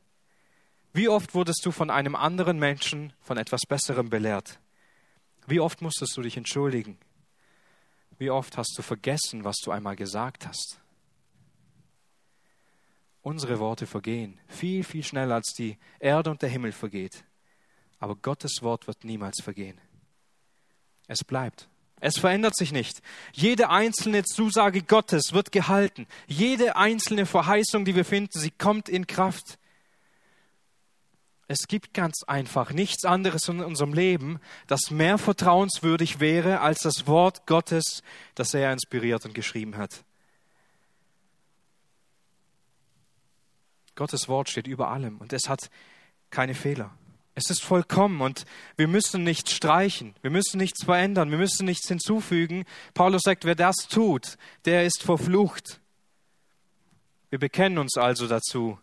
Wie oft wurdest du von einem anderen Menschen von etwas Besserem belehrt? Wie oft musstest du dich entschuldigen? Wie oft hast du vergessen, was du einmal gesagt hast? Unsere Worte vergehen, viel, viel schneller als die Erde und der Himmel vergeht. Aber Gottes Wort wird niemals vergehen. Es bleibt. Es verändert sich nicht. Jede einzelne Zusage Gottes wird gehalten. Jede einzelne Verheißung, die wir finden, sie kommt in Kraft. Es gibt ganz einfach nichts anderes in unserem Leben, das mehr vertrauenswürdig wäre als das Wort Gottes, das er inspiriert und geschrieben hat. Gottes Wort steht über allem und es hat keine Fehler. Es ist vollkommen und wir müssen nichts streichen, wir müssen nichts verändern, wir müssen nichts hinzufügen. Paulus sagt, wer das tut, der ist verflucht. Wir bekennen uns also dazu.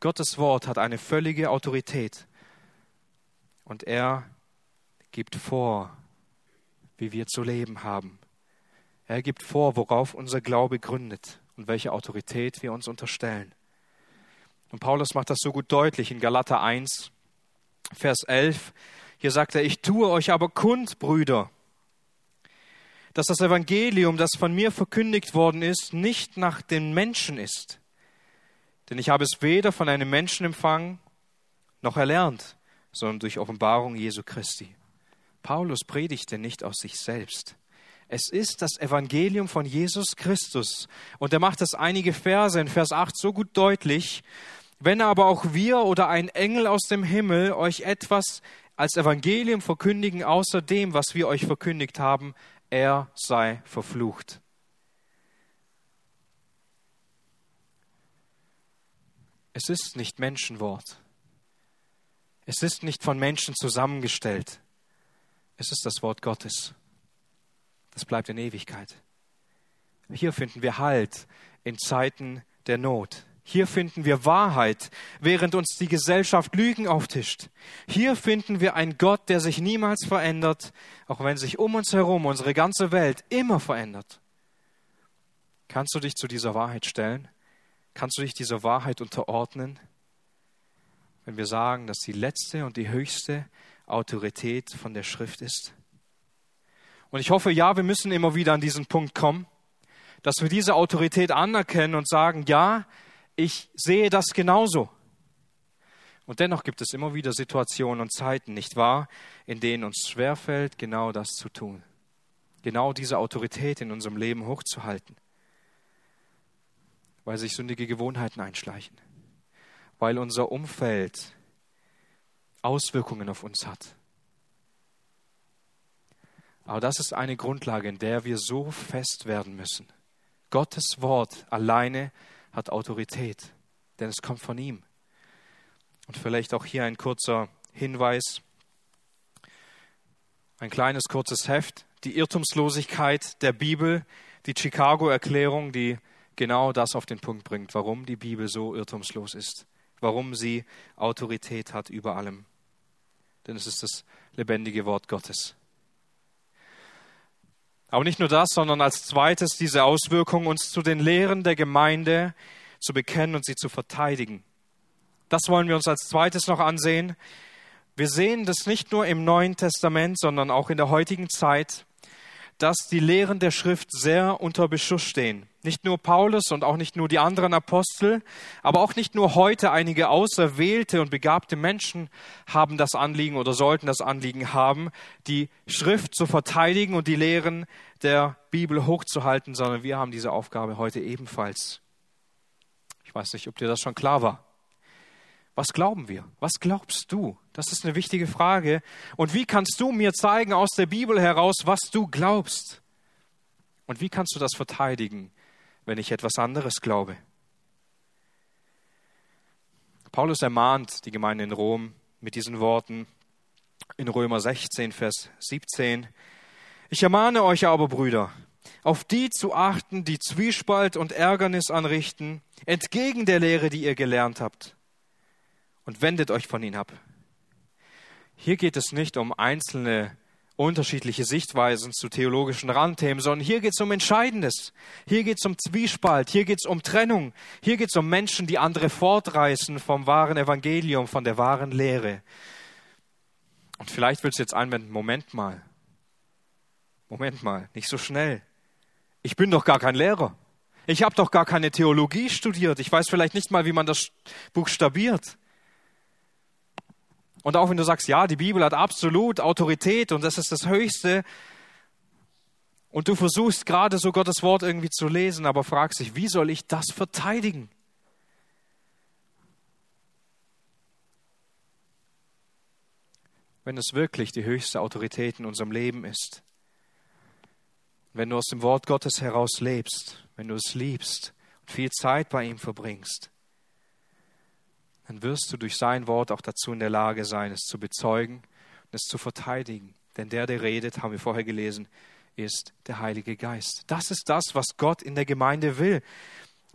Gottes Wort hat eine völlige Autorität und er gibt vor, wie wir zu leben haben. Er gibt vor, worauf unser Glaube gründet und welche Autorität wir uns unterstellen. Und Paulus macht das so gut deutlich in Galater 1, Vers 11. Hier sagt er, ich tue euch aber kund, Brüder, dass das Evangelium, das von mir verkündigt worden ist, nicht nach den Menschen ist. Denn ich habe es weder von einem Menschen empfangen, noch erlernt, sondern durch Offenbarung Jesu Christi. Paulus predigte nicht aus sich selbst. Es ist das Evangelium von Jesus Christus. Und er macht das einige Verse in Vers 8 so gut deutlich, wenn aber auch wir oder ein Engel aus dem Himmel euch etwas als Evangelium verkündigen, außer dem, was wir euch verkündigt haben, er sei verflucht. Es ist nicht Menschenwort. Es ist nicht von Menschen zusammengestellt. Es ist das Wort Gottes. Das bleibt in Ewigkeit. Hier finden wir Halt in Zeiten der Not. Hier finden wir Wahrheit, während uns die Gesellschaft Lügen auftischt. Hier finden wir einen Gott, der sich niemals verändert, auch wenn sich um uns herum unsere ganze Welt immer verändert. Kannst du dich zu dieser Wahrheit stellen? Kannst du dich dieser Wahrheit unterordnen? Wenn wir sagen, dass die letzte und die höchste Autorität von der Schrift ist? Und ich hoffe, ja, wir müssen immer wieder an diesen Punkt kommen, dass wir diese Autorität anerkennen und sagen, ja, ich sehe das genauso. Und dennoch gibt es immer wieder Situationen und Zeiten, nicht wahr, in denen uns schwerfällt, genau das zu tun. Genau diese Autorität in unserem Leben hochzuhalten. weil sich sündige Gewohnheiten einschleichen, weil unser Umfeld Auswirkungen auf uns hat. Aber das ist eine Grundlage, in der wir so fest werden müssen. Gottes Wort alleine hat Autorität, denn es kommt von ihm. Und vielleicht auch hier ein kurzer Hinweis, ein kleines kurzes Heft, die Irrtumslosigkeit der Bibel, die Chicago-Erklärung, die genau das auf den Punkt bringt, warum die Bibel so irrtumslos ist, warum sie Autorität hat über allem. Denn es ist das lebendige Wort Gottes. Aber nicht nur das, sondern als zweites diese Auswirkung, uns zu den Lehren der Gemeinde zu bekennen und sie zu verteidigen. Das wollen wir uns als zweites noch ansehen. Wir sehen das nicht nur im Neuen Testament, sondern auch in der heutigen Zeit, dass die Lehren der Schrift sehr unter Beschuss stehen. Nicht nur Paulus und auch nicht nur die anderen Apostel, aber auch nicht nur heute einige auserwählte und begabte Menschen haben das Anliegen oder sollten das Anliegen haben, die Schrift zu verteidigen und die Lehren der Bibel hochzuhalten, sondern wir haben diese Aufgabe heute ebenfalls. Ich weiß nicht, ob dir das schon klar war. Was glauben wir? Was glaubst du? Das ist eine wichtige Frage. Und wie kannst du mir zeigen aus der Bibel heraus, was du glaubst? Und wie kannst du das verteidigen? wenn ich etwas anderes glaube. Paulus ermahnt die Gemeinde in Rom mit diesen Worten in Römer 16, Vers 17. Ich ermahne euch aber, Brüder, auf die zu achten, die Zwiespalt und Ärgernis anrichten, entgegen der Lehre, die ihr gelernt habt, und wendet euch von ihnen ab. Hier geht es nicht um einzelne unterschiedliche Sichtweisen zu theologischen Randthemen, sondern hier geht es um Entscheidendes. Hier geht es um Zwiespalt, hier geht es um Trennung, hier geht es um Menschen, die andere fortreißen vom wahren Evangelium, von der wahren Lehre. Und vielleicht willst du jetzt einwenden, Moment mal, Moment mal, nicht so schnell. Ich bin doch gar kein Lehrer. Ich habe doch gar keine Theologie studiert. Ich weiß vielleicht nicht mal, wie man das buchstabiert. Und auch wenn du sagst, ja, die Bibel hat absolut Autorität und das ist das Höchste, und du versuchst gerade so Gottes Wort irgendwie zu lesen, aber fragst dich, wie soll ich das verteidigen? Wenn es wirklich die höchste Autorität in unserem Leben ist, wenn du aus dem Wort Gottes heraus lebst, wenn du es liebst und viel Zeit bei ihm verbringst, dann wirst du durch sein Wort auch dazu in der Lage sein, es zu bezeugen und es zu verteidigen. Denn der, der redet, haben wir vorher gelesen, ist der Heilige Geist. Das ist das, was Gott in der Gemeinde will.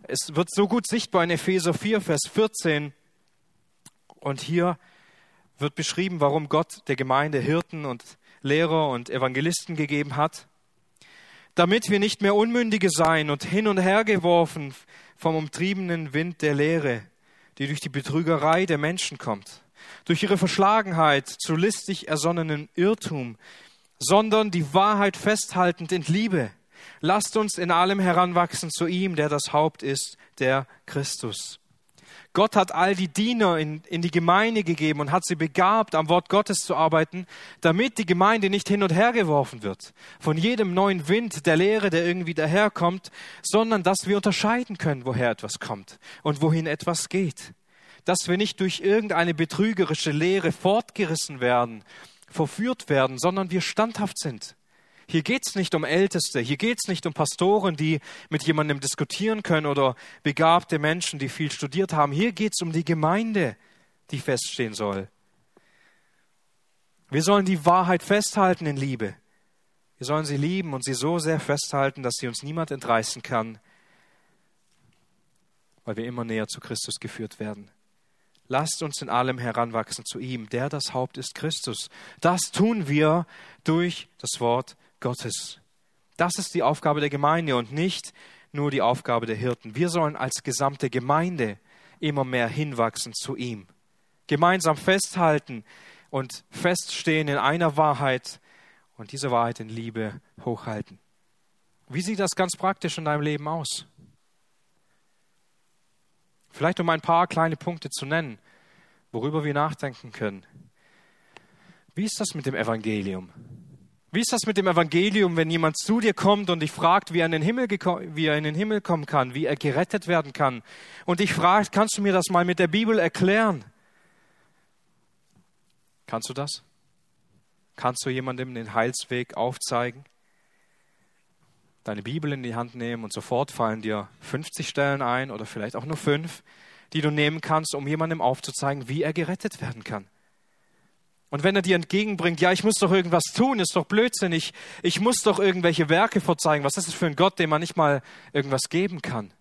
Es wird so gut sichtbar in Epheser 4, Vers 14. Und hier wird beschrieben, warum Gott der Gemeinde Hirten und Lehrer und Evangelisten gegeben hat. Damit wir nicht mehr Unmündige sein und hin und her geworfen vom umtriebenen Wind der Lehre, die durch die Betrügerei der Menschen kommt, durch ihre Verschlagenheit zu listig ersonnenem Irrtum, sondern die Wahrheit festhaltend in Liebe. Lasst uns in allem heranwachsen zu ihm, der das Haupt ist, der Christus. Gott hat all die Diener in, in die Gemeinde gegeben und hat sie begabt, am Wort Gottes zu arbeiten, damit die Gemeinde nicht hin und her geworfen wird von jedem neuen Wind der Lehre, der irgendwie daherkommt, sondern dass wir unterscheiden können, woher etwas kommt und wohin etwas geht. Dass wir nicht durch irgendeine betrügerische Lehre fortgerissen werden, verführt werden, sondern wir standhaft sind hier geht es nicht um Älteste, hier geht es nicht um Pastoren, die mit jemandem diskutieren können oder begabte Menschen, die viel studiert haben. Hier geht es um die Gemeinde, die feststehen soll. Wir sollen die Wahrheit festhalten in Liebe. Wir sollen sie lieben und sie so sehr festhalten, dass sie uns niemand entreißen kann, weil wir immer näher zu Christus geführt werden. Lasst uns in allem heranwachsen zu ihm, der das Haupt ist Christus. Das tun wir durch das Wort Gottes. Das ist die Aufgabe der Gemeinde und nicht nur die Aufgabe der Hirten. Wir sollen als gesamte Gemeinde immer mehr hinwachsen zu ihm. Gemeinsam festhalten und feststehen in einer Wahrheit und diese Wahrheit in Liebe hochhalten. Wie sieht das ganz praktisch in deinem Leben aus? Vielleicht um ein paar kleine Punkte zu nennen, worüber wir nachdenken können. Wie ist das mit dem Evangelium? Wie ist das mit dem Evangelium, wenn jemand zu dir kommt und dich fragt, wie er, in den Himmel wie er in den Himmel kommen kann, wie er gerettet werden kann und dich fragt, kannst du mir das mal mit der Bibel erklären? Kannst du das? Kannst du jemandem den Heilsweg aufzeigen? Deine Bibel in die Hand nehmen und sofort fallen dir 50 Stellen ein oder vielleicht auch nur fünf, die du nehmen kannst, um jemandem aufzuzeigen, wie er gerettet werden kann. Und wenn er dir entgegenbringt, ja, ich muss doch irgendwas tun, ist doch blödsinnig, ich muss doch irgendwelche Werke vorzeigen, was ist das für ein Gott, dem man nicht mal irgendwas geben kann?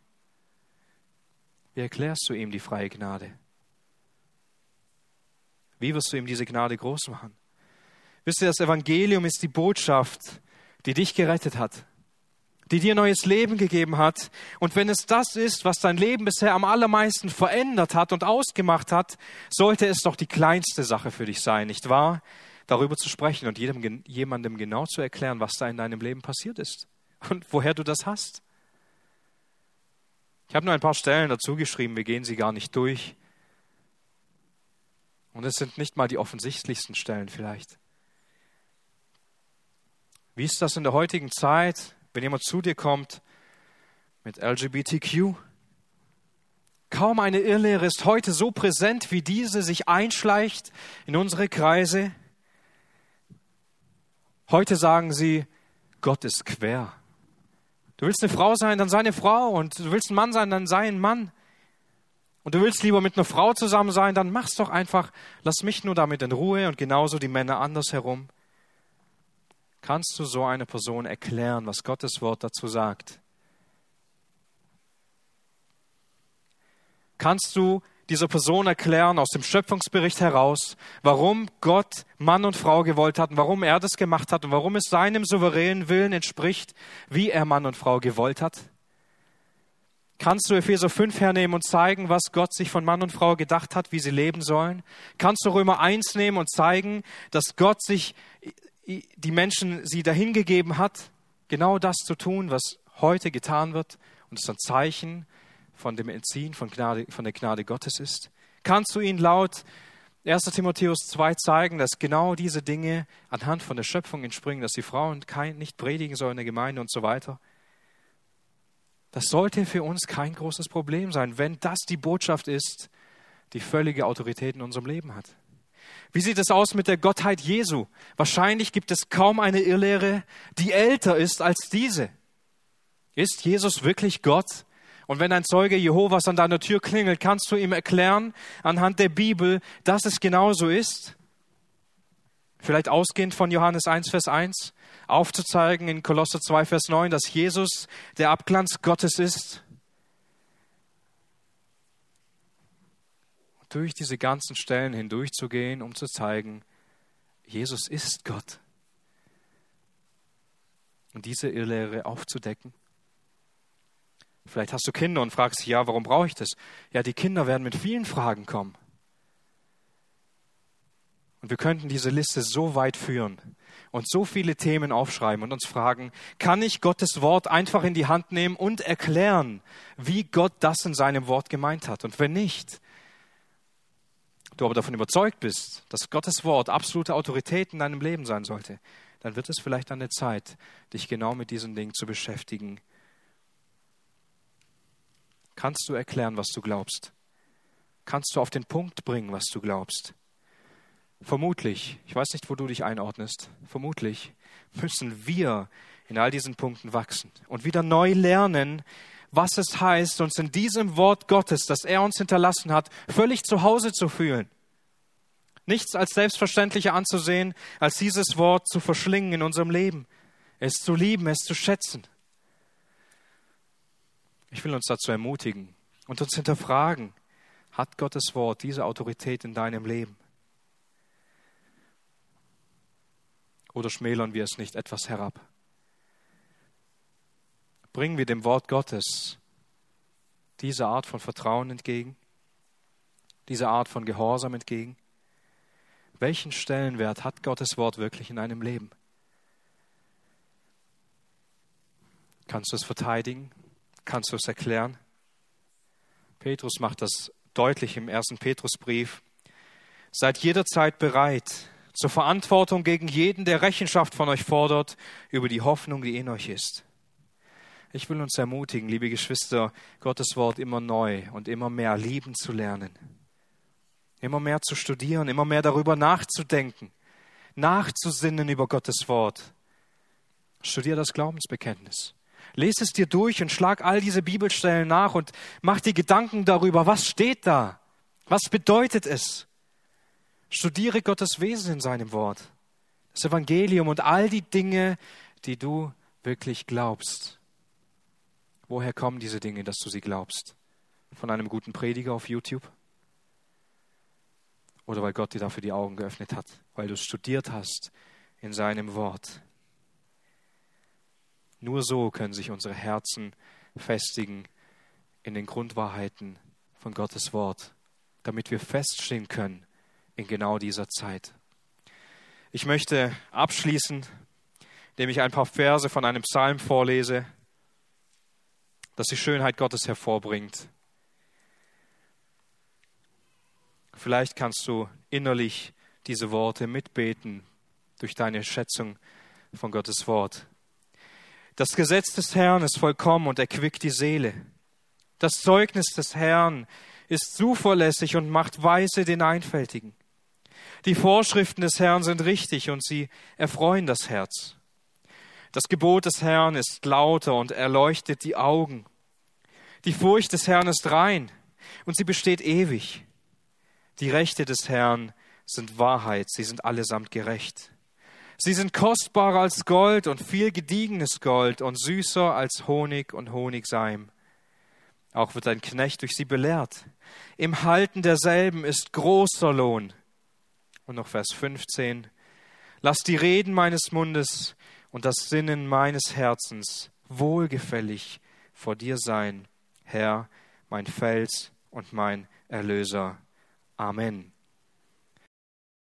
Wie erklärst du ihm die freie Gnade? Wie wirst du ihm diese Gnade groß machen? Wisst ihr, das Evangelium ist die Botschaft, die dich gerettet hat, die dir neues Leben gegeben hat. Und wenn es das ist, was dein Leben bisher am allermeisten verändert hat und ausgemacht hat, sollte es doch die kleinste Sache für dich sein, nicht wahr? Darüber zu sprechen und jedem, jemandem genau zu erklären, was da in deinem Leben passiert ist und woher du das hast. Ich habe nur ein paar Stellen dazu geschrieben, wir gehen sie gar nicht durch. Und es sind nicht mal die offensichtlichsten Stellen vielleicht. Wie ist das in der heutigen Zeit, wenn jemand zu dir kommt mit LGBTQ? Kaum eine Irrlehre ist heute so präsent, wie diese sich einschleicht in unsere Kreise. Heute sagen sie, Gott ist quer. Du willst eine Frau sein, dann sei eine Frau. Und du willst ein Mann sein, dann sei ein Mann. Und du willst lieber mit einer Frau zusammen sein, dann mach's doch einfach. Lass mich nur damit in Ruhe und genauso die Männer andersherum. Kannst du so eine Person erklären, was Gottes Wort dazu sagt? Kannst du dieser Person erklären aus dem Schöpfungsbericht heraus, warum Gott Mann und Frau gewollt hat und warum er das gemacht hat und warum es seinem souveränen Willen entspricht, wie er Mann und Frau gewollt hat? Kannst du Epheser 5 hernehmen und zeigen, was Gott sich von Mann und Frau gedacht hat, wie sie leben sollen? Kannst du Römer 1 nehmen und zeigen, dass Gott sich die Menschen sie dahingegeben hat, genau das zu tun, was heute getan wird und es ein Zeichen von dem Entziehen von, Gnade, von der Gnade Gottes ist? Kannst du ihn laut 1. Timotheus 2 zeigen, dass genau diese Dinge anhand von der Schöpfung entspringen, dass die Frauen kein, nicht predigen sollen in der Gemeinde und so weiter? Das sollte für uns kein großes Problem sein, wenn das die Botschaft ist, die völlige Autorität in unserem Leben hat. Wie sieht es aus mit der Gottheit Jesu? Wahrscheinlich gibt es kaum eine Irrlehre, die älter ist als diese. Ist Jesus wirklich Gott? Und wenn ein Zeuge Jehovas an deiner Tür klingelt, kannst du ihm erklären anhand der Bibel, dass es genauso ist? Vielleicht ausgehend von Johannes 1, Vers 1, aufzuzeigen in Kolosser 2, Vers 9, dass Jesus der Abglanz Gottes ist? Durch diese ganzen Stellen hindurchzugehen, um zu zeigen, Jesus ist Gott. Und diese Irrlehre aufzudecken. Vielleicht hast du Kinder und fragst dich, ja, warum brauche ich das? Ja, die Kinder werden mit vielen Fragen kommen. Und wir könnten diese Liste so weit führen und so viele Themen aufschreiben und uns fragen, kann ich Gottes Wort einfach in die Hand nehmen und erklären, wie Gott das in seinem Wort gemeint hat? Und wenn nicht, du aber davon überzeugt bist, dass Gottes Wort absolute Autorität in deinem Leben sein sollte, dann wird es vielleicht an der Zeit, dich genau mit diesen Dingen zu beschäftigen. Kannst du erklären, was du glaubst? Kannst du auf den Punkt bringen, was du glaubst? Vermutlich, ich weiß nicht, wo du dich einordnest, vermutlich müssen wir in all diesen Punkten wachsen und wieder neu lernen, was es heißt, uns in diesem Wort Gottes, das er uns hinterlassen hat, völlig zu Hause zu fühlen. Nichts als selbstverständlicher anzusehen, als dieses Wort zu verschlingen in unserem Leben, es zu lieben, es zu schätzen. Ich will uns dazu ermutigen und uns hinterfragen, hat Gottes Wort diese Autorität in deinem Leben? Oder schmälern wir es nicht etwas herab? Bringen wir dem Wort Gottes diese Art von Vertrauen entgegen, diese Art von Gehorsam entgegen? Welchen Stellenwert hat Gottes Wort wirklich in einem Leben? Kannst du es verteidigen? Kannst du es erklären? Petrus macht das deutlich im ersten Petrusbrief. Seid jederzeit bereit, zur Verantwortung gegen jeden, der Rechenschaft von euch fordert über die Hoffnung, die in euch ist. Ich will uns ermutigen, liebe Geschwister, Gottes Wort immer neu und immer mehr lieben zu lernen. Immer mehr zu studieren, immer mehr darüber nachzudenken, nachzusinnen über Gottes Wort. Studier das Glaubensbekenntnis. Lese es dir durch und schlag all diese Bibelstellen nach und mach dir Gedanken darüber, was steht da? Was bedeutet es? Studiere Gottes Wesen in seinem Wort, das Evangelium und all die Dinge, die du wirklich glaubst. Woher kommen diese Dinge, dass du sie glaubst? Von einem guten Prediger auf YouTube? Oder weil Gott dir dafür die Augen geöffnet hat, weil du studiert hast in seinem Wort? Nur so können sich unsere Herzen festigen in den Grundwahrheiten von Gottes Wort, damit wir feststehen können in genau dieser Zeit. Ich möchte abschließen, indem ich ein paar Verse von einem Psalm vorlese, das die Schönheit Gottes hervorbringt. Vielleicht kannst du innerlich diese Worte mitbeten durch deine Schätzung von Gottes Wort. Das Gesetz des Herrn ist vollkommen und erquickt die Seele. Das Zeugnis des Herrn ist zuverlässig und macht weise den Einfältigen. Die Vorschriften des Herrn sind richtig und sie erfreuen das Herz. Das Gebot des Herrn ist lauter und erleuchtet die Augen. Die Furcht des Herrn ist rein und sie besteht ewig. Die Rechte des Herrn sind Wahrheit, sie sind allesamt gerecht. Sie sind kostbarer als Gold und viel gediegenes Gold und süßer als Honig und Honigseim. Auch wird ein Knecht durch sie belehrt. Im Halten derselben ist großer Lohn. Und noch Vers 15. Lass die Reden meines Mundes und das Sinnen meines Herzens wohlgefällig vor dir sein, Herr, mein Fels und mein Erlöser. Amen.